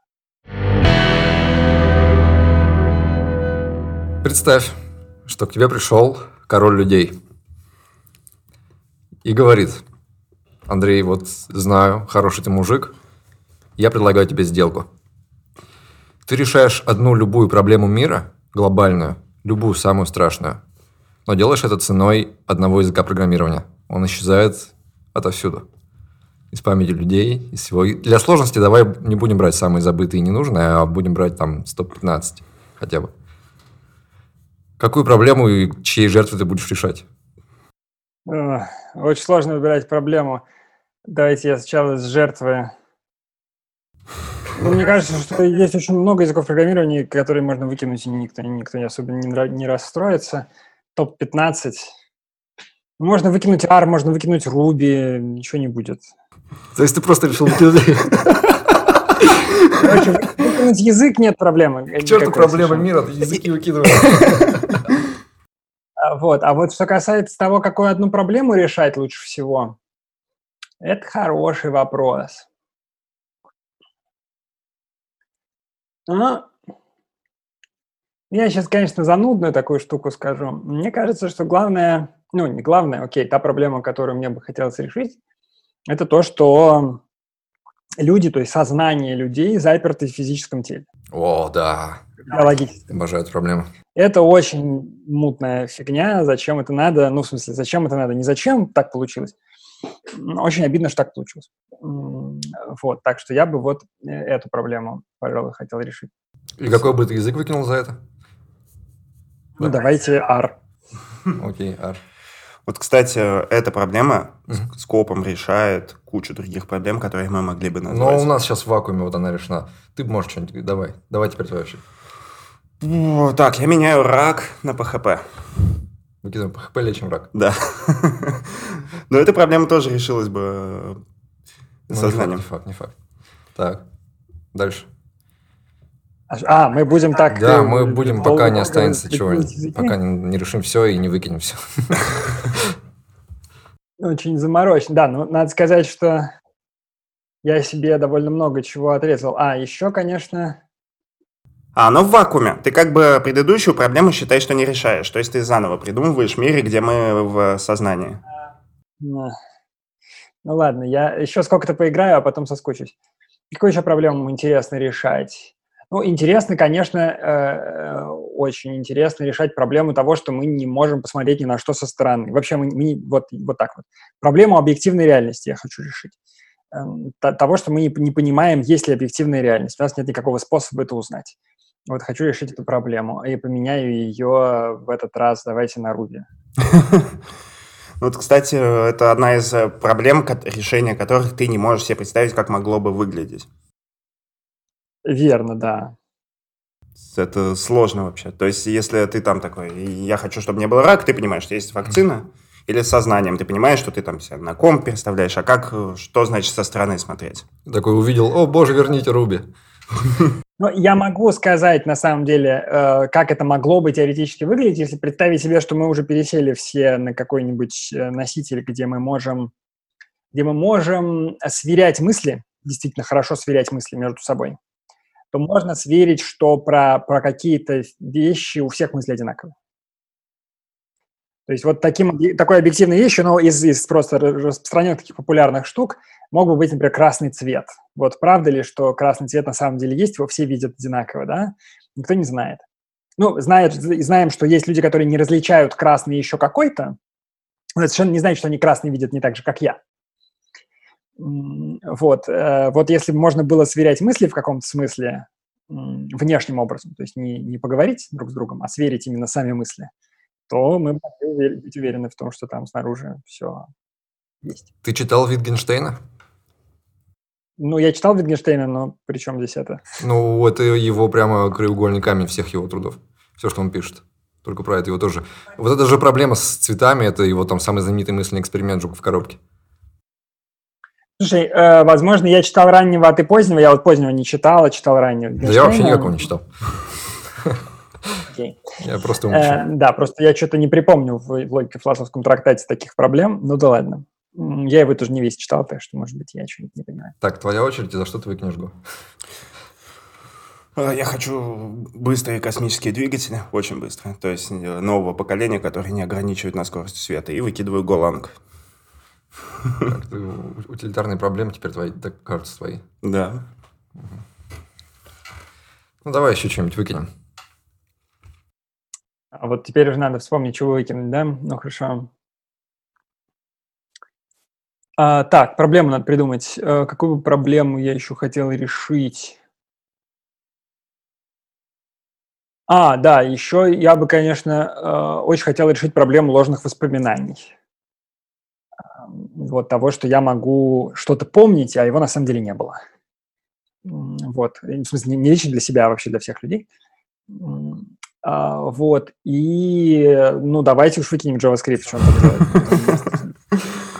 Представь, что к тебе пришел король людей – и говорит, Андрей, вот знаю, хороший ты мужик, я предлагаю тебе сделку. Ты решаешь одну любую проблему мира, глобальную, любую самую страшную, но делаешь это ценой одного языка программирования. Он исчезает отовсюду. Из памяти людей, из всего. Для сложности давай не будем брать самые забытые и ненужные, а будем брать там 115 хотя бы. Какую проблему и чьей жертвы ты будешь решать? Очень сложно выбирать проблему. Давайте я сначала с жертвы. Ну, мне кажется, что есть очень много языков программирования, которые можно выкинуть, и никто, никто не особо не, не расстроится. Топ-15. Можно выкинуть R, можно выкинуть Ruby, ничего не будет. То есть ты просто решил выкинуть... Короче, выкинуть язык нет проблемы. К черту проблемы мира, ты языки выкидываешь. А, вот. А вот что касается того, какую одну проблему решать лучше всего, это хороший вопрос. Ну, я сейчас, конечно, занудную такую штуку скажу. Мне кажется, что главное, ну, не главное, окей, та проблема, которую мне бы хотелось решить, это то, что люди, то есть сознание людей заперты в физическом теле. О, да. Биологически. Обожаю эту проблему. Это очень мутная фигня. Зачем это надо? Ну, в смысле, зачем это надо? Не зачем так получилось. Очень обидно, что так получилось. Вот, так что я бы вот э, эту проблему, пожалуй, хотел решить. И какой бы ты язык выкинул за это? Ну, давайте R. Окей, R. Вот, кстати, эта проблема mm-hmm. скопом решает кучу других проблем, которые мы могли бы назвать. Но у нас сейчас в вакууме вот она решена. Ты можешь что-нибудь давай. Давай теперь твоя очередь. Так, я меняю рак на ПХП. Выкидываем ПХП, лечим рак. Да. Но эта проблема тоже решилась бы ну, сознанием. Не факт, не факт. Так, дальше. А, мы будем так... Да, э, мы будем, пока не останется чего, пока не решим все и не выкинем все. Очень заморочен. Да, ну, надо сказать, что я себе довольно много чего отрезал. А, еще, конечно... А, оно в вакууме. Ты как бы предыдущую проблему считаешь, что не решаешь. То есть ты заново придумываешь мире, где мы в сознании. Ну ладно, я еще сколько-то поиграю, а потом соскучусь. Какую еще проблему интересно решать? Ну, интересно, конечно, э, очень интересно решать проблему того, что мы не можем посмотреть ни на что со стороны. Вообще, мы, мы вот, вот так вот. Проблему объективной реальности я хочу решить. Эм, того, что мы не, не понимаем, есть ли объективная реальность. У нас нет никакого способа это узнать. Вот хочу решить эту проблему. И поменяю ее в этот раз, давайте на Руби. Вот, кстати, это одна из э, проблем, решения которых ты не можешь себе представить, как могло бы выглядеть. Верно, да. Это сложно вообще. То есть, если ты там такой, я хочу, чтобы не было рака, ты понимаешь, что есть вакцина, или с сознанием, ты понимаешь, что ты там себя на ком представляешь, а как, что значит со стороны смотреть? Такой увидел, о боже, верните Руби. Ну, я могу сказать, на самом деле, э, как это могло бы теоретически выглядеть, если представить себе, что мы уже пересели все на какой-нибудь э, носитель, где мы можем, где мы можем сверять мысли, действительно хорошо сверять мысли между собой то можно сверить, что про, про какие-то вещи у всех мысли одинаковые. То есть вот таким, такой объективной вещью, но из, из просто распространенных таких популярных штук мог бы быть, например, красный цвет. Вот правда ли, что красный цвет на самом деле есть, его все видят одинаково, да? Никто не знает. Ну, знает, знаем, что есть люди, которые не различают красный еще какой-то, но это совершенно не значит, что они красный видят не так же, как я. Вот, э, вот если бы можно было сверять мысли в каком-то смысле внешним образом, то есть не, не поговорить друг с другом, а сверить именно сами мысли, то мы могли быть уверены в том, что там снаружи все есть. Ты читал Витгенштейна? Ну, я читал Витгенштейна, но при чем здесь это? Ну, это его прямо краеугольный камень всех его трудов. Все, что он пишет. Только про это его тоже. Вот это же проблема с цветами, это его там самый знаменитый мысленный эксперимент «Жук в коробке». Слушай, э, возможно, я читал раннего, а ты позднего. Я вот позднего не читал, а читал раннего. Да я вообще никакого не читал. Okay. Я просто э, Да, просто я что-то не припомню в логике философском трактате таких проблем. Ну да ладно. Я его тоже не весь читал, так что, может быть, я что-нибудь не понимаю. Так, твоя очередь, и за что ты выкинешь Го? Э, я хочу быстрые космические двигатели, очень быстро. То есть э, нового поколения, которые не ограничивают на скорость света. И выкидываю Голанг. Утилитарные проблемы теперь твои, так кажутся твои. Да. Ну, давай еще что-нибудь выкинем. А вот теперь уже надо вспомнить, чего выкинуть, да? Ну, хорошо. А, так, проблему надо придумать. А, какую проблему я еще хотел решить? А, да, еще я бы, конечно, а, очень хотел решить проблему ложных воспоминаний вот того, что я могу что-то помнить, а его на самом деле не было. Вот, в смысле, не лично для себя, а вообще для всех людей. А, вот, и, ну, давайте уж выкинем JavaScript, что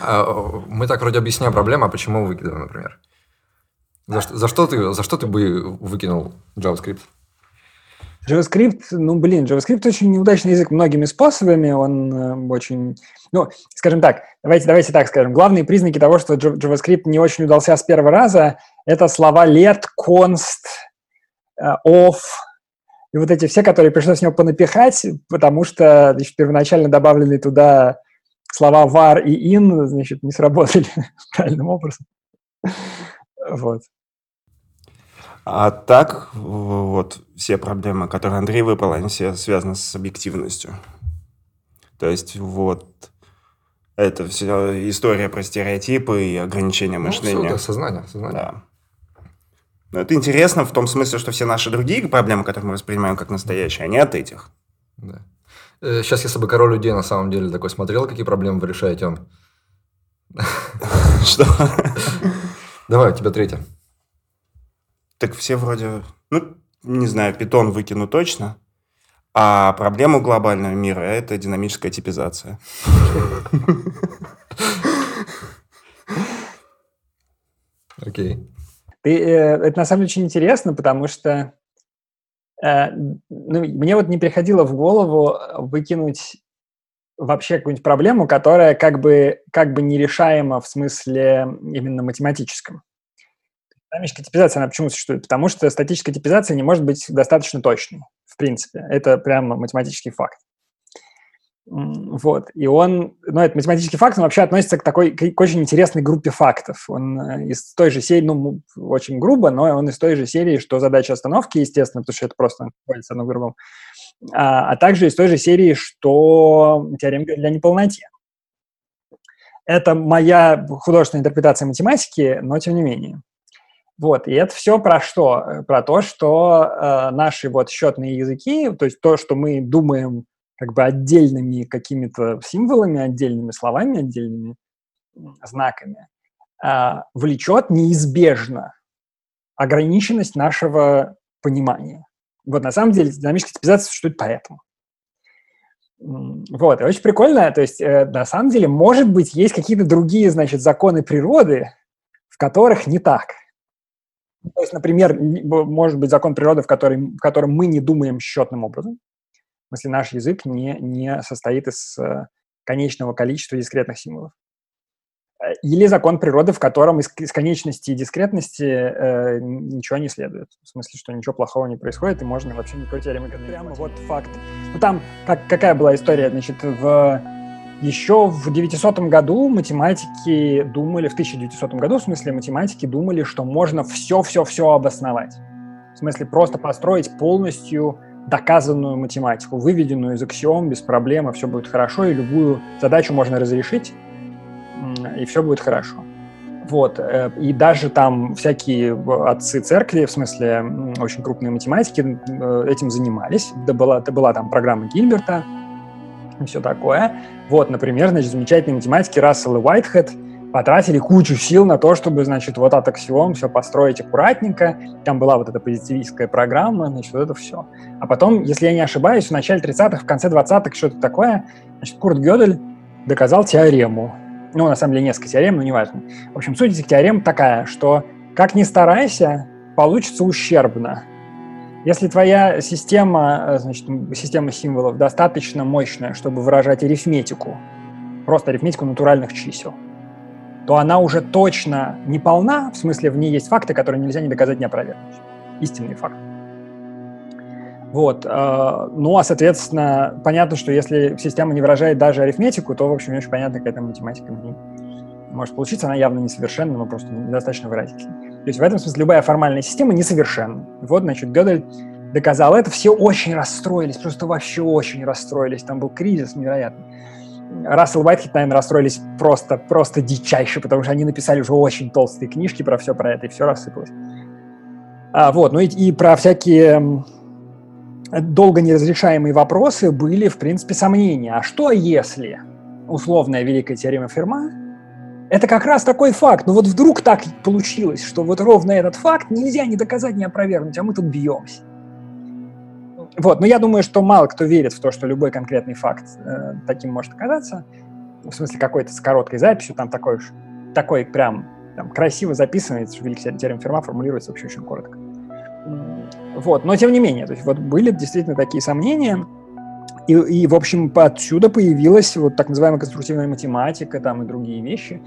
а, Мы так вроде объясняем проблему, а почему выкидываем, например? За, за, что ты, за что ты бы выкинул JavaScript? JavaScript, ну, блин, JavaScript очень неудачный язык многими способами, он э, очень, ну, скажем так, давайте, давайте так скажем, главные признаки того, что JavaScript не очень удался с первого раза, это слова let, const, э, off, и вот эти все, которые пришлось с него понапихать, потому что значит, первоначально добавленные туда слова var и in, значит, не сработали правильным образом. Вот. А так, вот все проблемы, которые Андрей выпал, они все связаны с объективностью. То есть вот это все история про стереотипы и ограничения ну, мышления. Все, это сознание, сознание. Да. Но это интересно в том смысле, что все наши другие проблемы, которые мы воспринимаем как настоящие, они от этих. Да. Сейчас, если бы король людей на самом деле такой смотрел, какие проблемы вы решаете, он... Что? Давай, у тебя третья. Так все вроде, ну, не знаю, питон выкину точно. А проблема глобального мира – это динамическая типизация. Окей. Э, это на самом деле очень интересно, потому что э, ну, мне вот не приходило в голову выкинуть вообще какую-нибудь проблему, которая как бы, как бы нерешаема в смысле именно математическом. Динамическая типизация, она почему существует? Потому что статическая типизация не может быть достаточно точной, в принципе. Это прямо математический факт. Вот. И он, ну, это математический факт, он вообще относится к такой, к очень интересной группе фактов. Он э, из той же серии, ну, очень грубо, но он из той же серии, что задача остановки, естественно, потому что это просто находится одно к. А, а также из той же серии, что теорема для неполноте. Это моя художественная интерпретация математики, но тем не менее. Вот, и это все про что? Про то, что э, наши вот счетные языки, то есть то, что мы думаем как бы отдельными какими-то символами, отдельными словами, отдельными знаками, э, влечет неизбежно ограниченность нашего понимания. Вот на самом деле динамическая типизация существует поэтому. Вот, и очень прикольно, то есть э, на самом деле, может быть, есть какие-то другие, значит, законы природы, в которых не так – то есть, например, может быть закон природы, в, который, в котором мы не думаем счетным образом. В смысле, наш язык не, не состоит из э, конечного количества дискретных символов. Э, или закон природы, в котором из, из конечности и дискретности э, ничего не следует. В смысле, что ничего плохого не происходит, и можно вообще никакой теоремы Прямо вот факт. Ну, там как, какая была история, значит, в еще в 900 году математики думали, в 1900 году, в смысле, математики думали, что можно все-все-все обосновать. В смысле, просто построить полностью доказанную математику, выведенную из аксиом без проблем, все будет хорошо, и любую задачу можно разрешить, и все будет хорошо. Вот. Э, и даже там всякие отцы церкви, в смысле очень крупные математики, э, этим занимались. Да была, да была там программа Гильберта, и все такое. Вот, например, значит, замечательные математики Рассел и Уайтхед потратили кучу сил на то, чтобы, значит, вот от аксиом все построить аккуратненько. Там была вот эта позитивистская программа, значит, вот это все. А потом, если я не ошибаюсь, в начале 30-х, в конце 20-х, что-то такое, значит, Курт Гёдель доказал теорему. Ну, на самом деле, несколько теорем, но неважно. В общем, суть этих теорем такая, что как ни старайся, получится ущербно. Если твоя система, э, значит, система символов достаточно мощная, чтобы выражать арифметику, просто арифметику натуральных чисел, то она уже точно не полна, в смысле в ней есть факты, которые нельзя не доказать, не опровергнуть. Истинный факт. Вот. Э, ну, а, соответственно, понятно, что если система не выражает даже арифметику, то, в общем, не очень понятно, какая там математика в ней может получиться. Она явно несовершенна, но просто недостаточно выразительна. То есть в этом смысле любая формальная система несовершенна. Вот, значит, Гёдель доказал это, все очень расстроились, просто вообще очень расстроились. Там был кризис невероятный. Рассел Уайтхед, наверное, расстроились просто, просто дичайше, потому что они написали уже очень толстые книжки про все про это, и все рассыпалось. А, вот, ну и, и про всякие долго неразрешаемые вопросы были, в принципе, сомнения. А что если условная великая теорема Ферма это как раз такой факт. Но ну вот вдруг так получилось, что вот ровно этот факт нельзя ни доказать, ни опровергнуть, а мы тут бьемся. Вот, но я думаю, что мало кто верит в то, что любой конкретный факт э, таким может оказаться. В смысле, какой-то с короткой записью, там такой уж, такой прям там, красиво записанный, великий теорем Ферма формулируется вообще очень коротко. Вот, но тем не менее, то есть вот были действительно такие сомнения, и, и, в общем, отсюда появилась вот так называемая конструктивная математика там и другие вещи.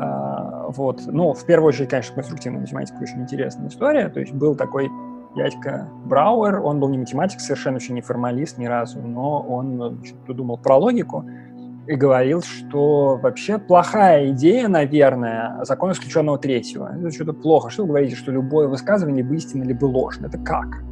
А, вот. Ну, в первую очередь, конечно, конструктивная математика очень интересная история. То есть был такой дядька Брауэр, он был не математик, совершенно вообще не формалист ни разу, но он что-то думал про логику и говорил, что вообще плохая идея, наверное, закон исключенного третьего. Это что-то плохо. Что вы говорите, что любое высказывание либо истинно, либо ложно? Это как?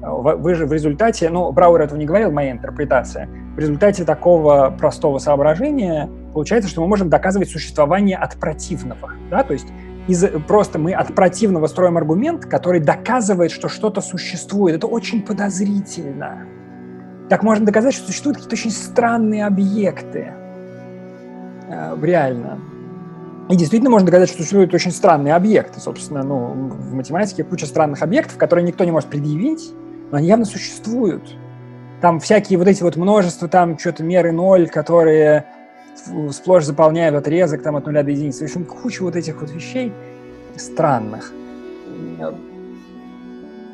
Вы же в результате, ну, Брауэр этого не говорил, моя интерпретация, в результате такого простого соображения получается, что мы можем доказывать существование от противного, да, то есть из, просто мы от противного строим аргумент, который доказывает, что что-то существует. Это очень подозрительно. Так можно доказать, что существуют какие-то очень странные объекты. Э, реально. И действительно можно доказать, что существуют очень странные объекты. Собственно, ну, в математике куча странных объектов, которые никто не может предъявить, но они явно существуют. Там всякие вот эти вот множества, там что-то меры ноль, которые сплошь заполняют отрезок там от нуля до единицы. В общем, куча вот этих вот вещей странных.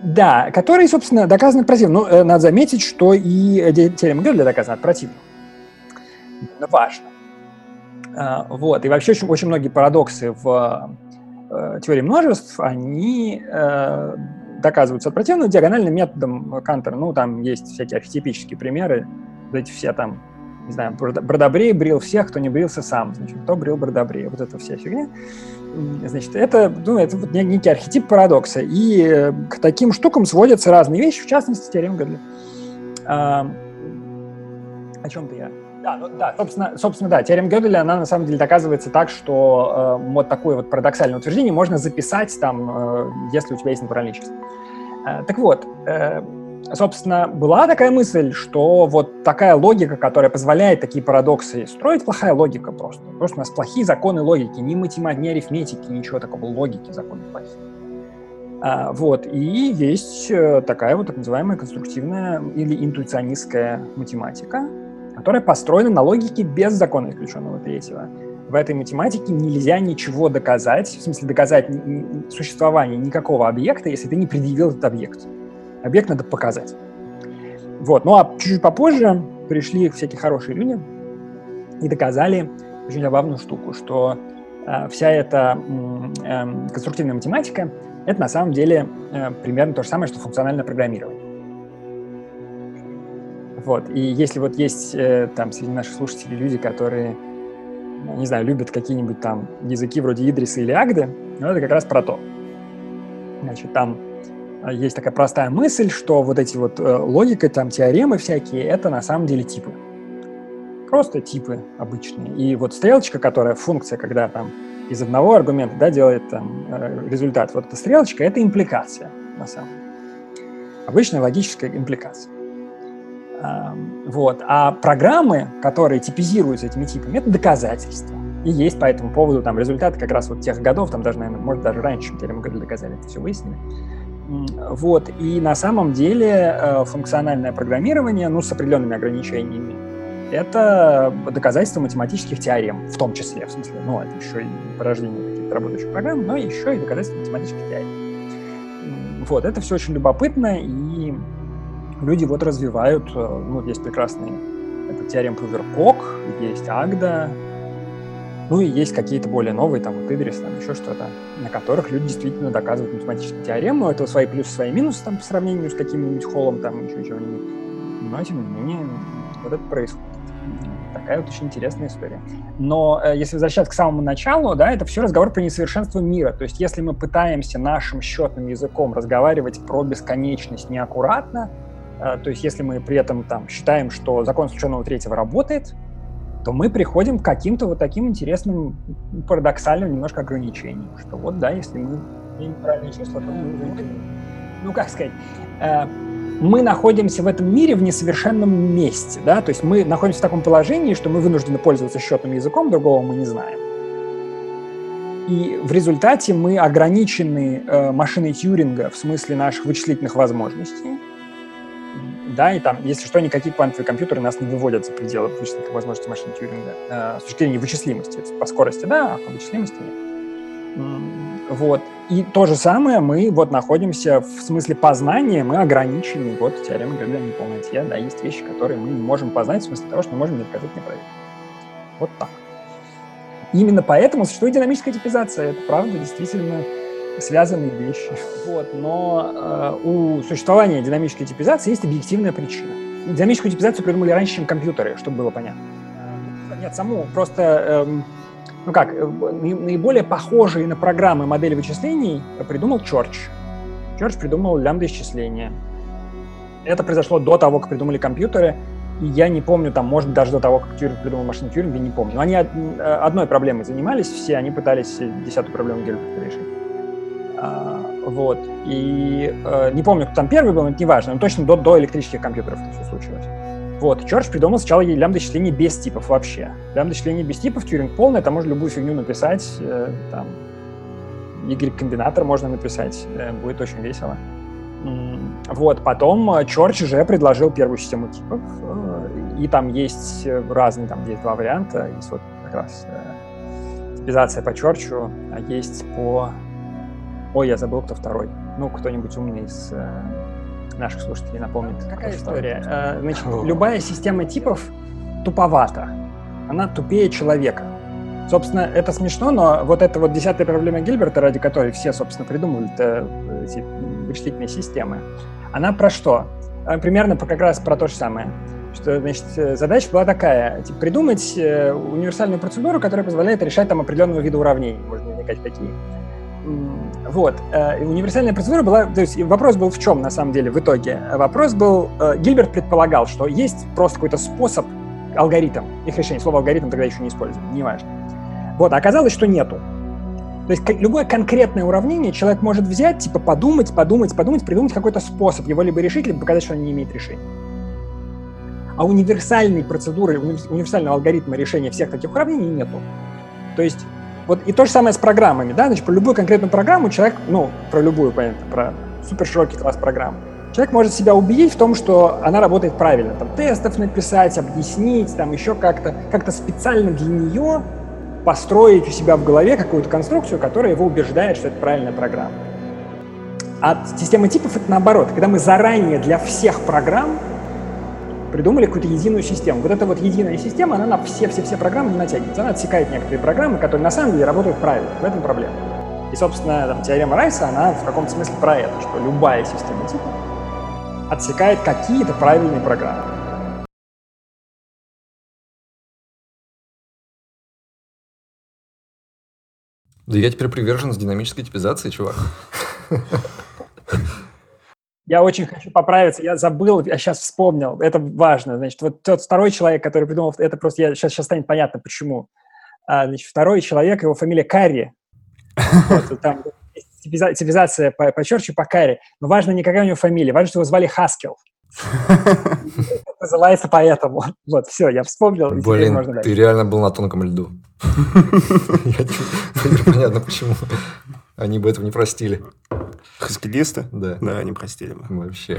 Да, которые, собственно, доказаны от противного. Но э, надо заметить, что и теорема Гёделя доказана от противного. Это важно. А, вот. И вообще очень, очень многие парадоксы в э, теории множеств, они э, доказываются от противного диагональным методом Кантера. Ну, там есть всякие архетипические примеры, вот эти все там не знаю, Бродобрей брил всех, кто не брился сам, значит, кто брил Бродобрей, вот эта вся фигня. Значит, это, ну, это вот некий архетип парадокса, и э, к таким штукам сводятся разные вещи, в частности, теорема Гадли. О чем-то я? Да, ну, да, собственно, собственно, да, теорема Гёделя, она на самом деле доказывается так, что э, вот такое вот парадоксальное утверждение можно записать там, э, если у тебя есть натуральное число. Э, так вот, э, собственно, была такая мысль, что вот такая логика, которая позволяет такие парадоксы строить, плохая логика просто. Просто у нас плохие законы логики, ни математики, ни арифметики, ничего такого, логики законы плохие. А, вот, и есть э, такая вот так называемая конструктивная или интуиционистская математика, которая построена на логике без закона исключенного третьего. В этой математике нельзя ничего доказать, в смысле доказать существование никакого объекта, если ты не предъявил этот объект. Объект надо показать. Вот. Ну а чуть-чуть попозже пришли всякие хорошие люди и доказали очень забавную штуку, что э, вся эта э, конструктивная математика — это на самом деле э, примерно то же самое, что функциональное программирование. Вот. И если вот есть э, там среди наших слушателей люди, которые, не знаю, любят какие-нибудь там языки вроде Идриса или Агды, ну, это как раз про то. Значит, там а, есть такая простая мысль, что вот эти вот э, логика, там теоремы всякие, это на самом деле типы. Просто типы обычные. И вот стрелочка, которая функция, когда там из одного аргумента да, делает там, э, результат, вот эта стрелочка, это импликация на самом деле. Обычная логическая импликация. Вот. А программы, которые типизируются этими типами, это доказательства. И есть по этому поводу там результаты как раз вот тех годов, там даже, наверное, может, даже раньше, чем теорему Gödel доказали, это все выяснили. Вот. И на самом деле э, функциональное программирование, ну, с определенными ограничениями, это доказательство математических теорем, в том числе, в смысле, ну, это еще и порождение каких-то работающих программ, но еще и доказательство математических теорем. Вот, это все очень любопытно, и люди вот развивают, э, ну, есть прекрасный этот теорем Пруверкок, есть Агда, ну и есть какие-то более новые, там, вот Идрис, там, еще что-то, на которых люди действительно доказывают математическую теорему. Это свои плюсы, свои минусы, там, по сравнению с каким-нибудь холлом, там, еще чего-нибудь. Но, тем не менее, вот это происходит. Такая вот очень интересная история. Но э, если возвращаться к самому началу, да, это все разговор про несовершенство мира. То есть если мы пытаемся нашим счетным языком разговаривать про бесконечность неаккуратно, то есть если мы при этом там считаем, что закон случайного третьего работает, то мы приходим к каким-то вот таким интересным, парадоксальным немножко ограничениям, что вот, да, если мы имеем правильные чувства, то мы, ну, как сказать, э, мы находимся в этом мире в несовершенном месте, да, то есть мы находимся в таком положении, что мы вынуждены пользоваться счетным языком, другого мы не знаем. И в результате мы ограничены э, машиной Тьюринга в смысле наших вычислительных возможностей, да, и там, если что, никакие квантовые компьютеры нас не выводят за пределы вычислительных возможностей машин Тьюринга э, с точки зрения вычислимости. По скорости, да, а по вычислимости нет. Вот. И то же самое мы вот находимся в смысле познания, мы ограничены. Вот теорема Георгия неполноте, да, есть вещи, которые мы не можем познать в смысле того, что мы можем не доказать неправильно. Вот так. Именно поэтому существует динамическая типизация. Это правда действительно связанные вещи. Вот. Но э, у существования динамической типизации есть объективная причина. Динамическую типизацию придумали раньше, чем компьютеры, чтобы было понятно. Нет, саму просто... Эм, ну как, э, наиболее похожие на программы модели вычислений придумал Чорч. Чорч придумал лямбда-исчисления. Это произошло до того, как придумали компьютеры, и я не помню, там, может быть, даже до того, как Тьюринг придумал машину Тьюринга, не помню. Но они э, одной проблемой занимались все, они пытались десятую проблему Гельберта решить. А, вот. И э, не помню, кто там первый был, но это не важно, но точно до, до электрических компьютеров это все случилось. Вот, Чорч придумал сначала лямбда-числение без типов вообще. Лямбда-числение без типов, Тьюринг полный, это можно любую фигню написать, э, там, Y-комбинатор можно написать, э, будет очень весело. Вот, потом Чорч уже предложил первую систему типов, и там есть разные, там есть два варианта, есть вот как раз типизация по Чорчу, а есть по... Ой, я забыл, кто второй. Ну, кто-нибудь умный из наших слушателей напомнит. Какая история? Значит, любая система типов туповата. Она тупее человека. Собственно, это смешно, но вот эта вот десятая проблема Гильберта, ради которой все, собственно, придумывали эти вычислительные системы, она про что? А, примерно как раз про то же самое. Что, значит, задача была такая, типа, придумать э, универсальную процедуру, которая позволяет решать там определенного вида уравнений, можно возникать какие. Вот. Э, и универсальная процедура была... То есть вопрос был в чем, на самом деле, в итоге? Вопрос был... Э, Гильберт предполагал, что есть просто какой-то способ, алгоритм, их решения. Слово алгоритм тогда еще не использовали, неважно. Вот, а оказалось, что нету. То есть любое конкретное уравнение человек может взять, типа подумать, подумать, подумать, придумать какой-то способ его либо решить, либо показать, что он не имеет решения. А универсальной процедуры, универсального алгоритма решения всех таких уравнений нету. То есть вот и то же самое с программами, да, значит, про любую конкретную программу человек, ну, про любую, понятно, про супер широкий класс программ, человек может себя убедить в том, что она работает правильно, там, тестов написать, объяснить, там, еще как-то, как-то специально для нее построить у себя в голове какую-то конструкцию, которая его убеждает, что это правильная программа. А система типов — это наоборот. Когда мы заранее для всех программ придумали какую-то единую систему. Вот эта вот единая система, она на все-все-все программы не натягивается. Она отсекает некоторые программы, которые на самом деле работают правильно. В этом проблема. И, собственно, там, теорема Райса, она в каком-то смысле про это, что любая система типов отсекает какие-то правильные программы. Да я теперь привержен с динамической типизации, чувак. Я очень хочу поправиться, я забыл, я сейчас вспомнил, это важно. Значит, вот тот второй человек, который придумал, это просто я, сейчас, сейчас станет понятно, почему. А, значит, второй человек, его фамилия Карри. Вот, там типизация по, по Карри. Но важно не какая у него фамилия, важно, что его звали Хаскел. Называется поэтому. Вот, все, я вспомнил. Блин, ты реально был на тонком льду. Понятно, почему. Они бы этого не простили. Хаскилисты? Да. Да, они простили бы. Вообще.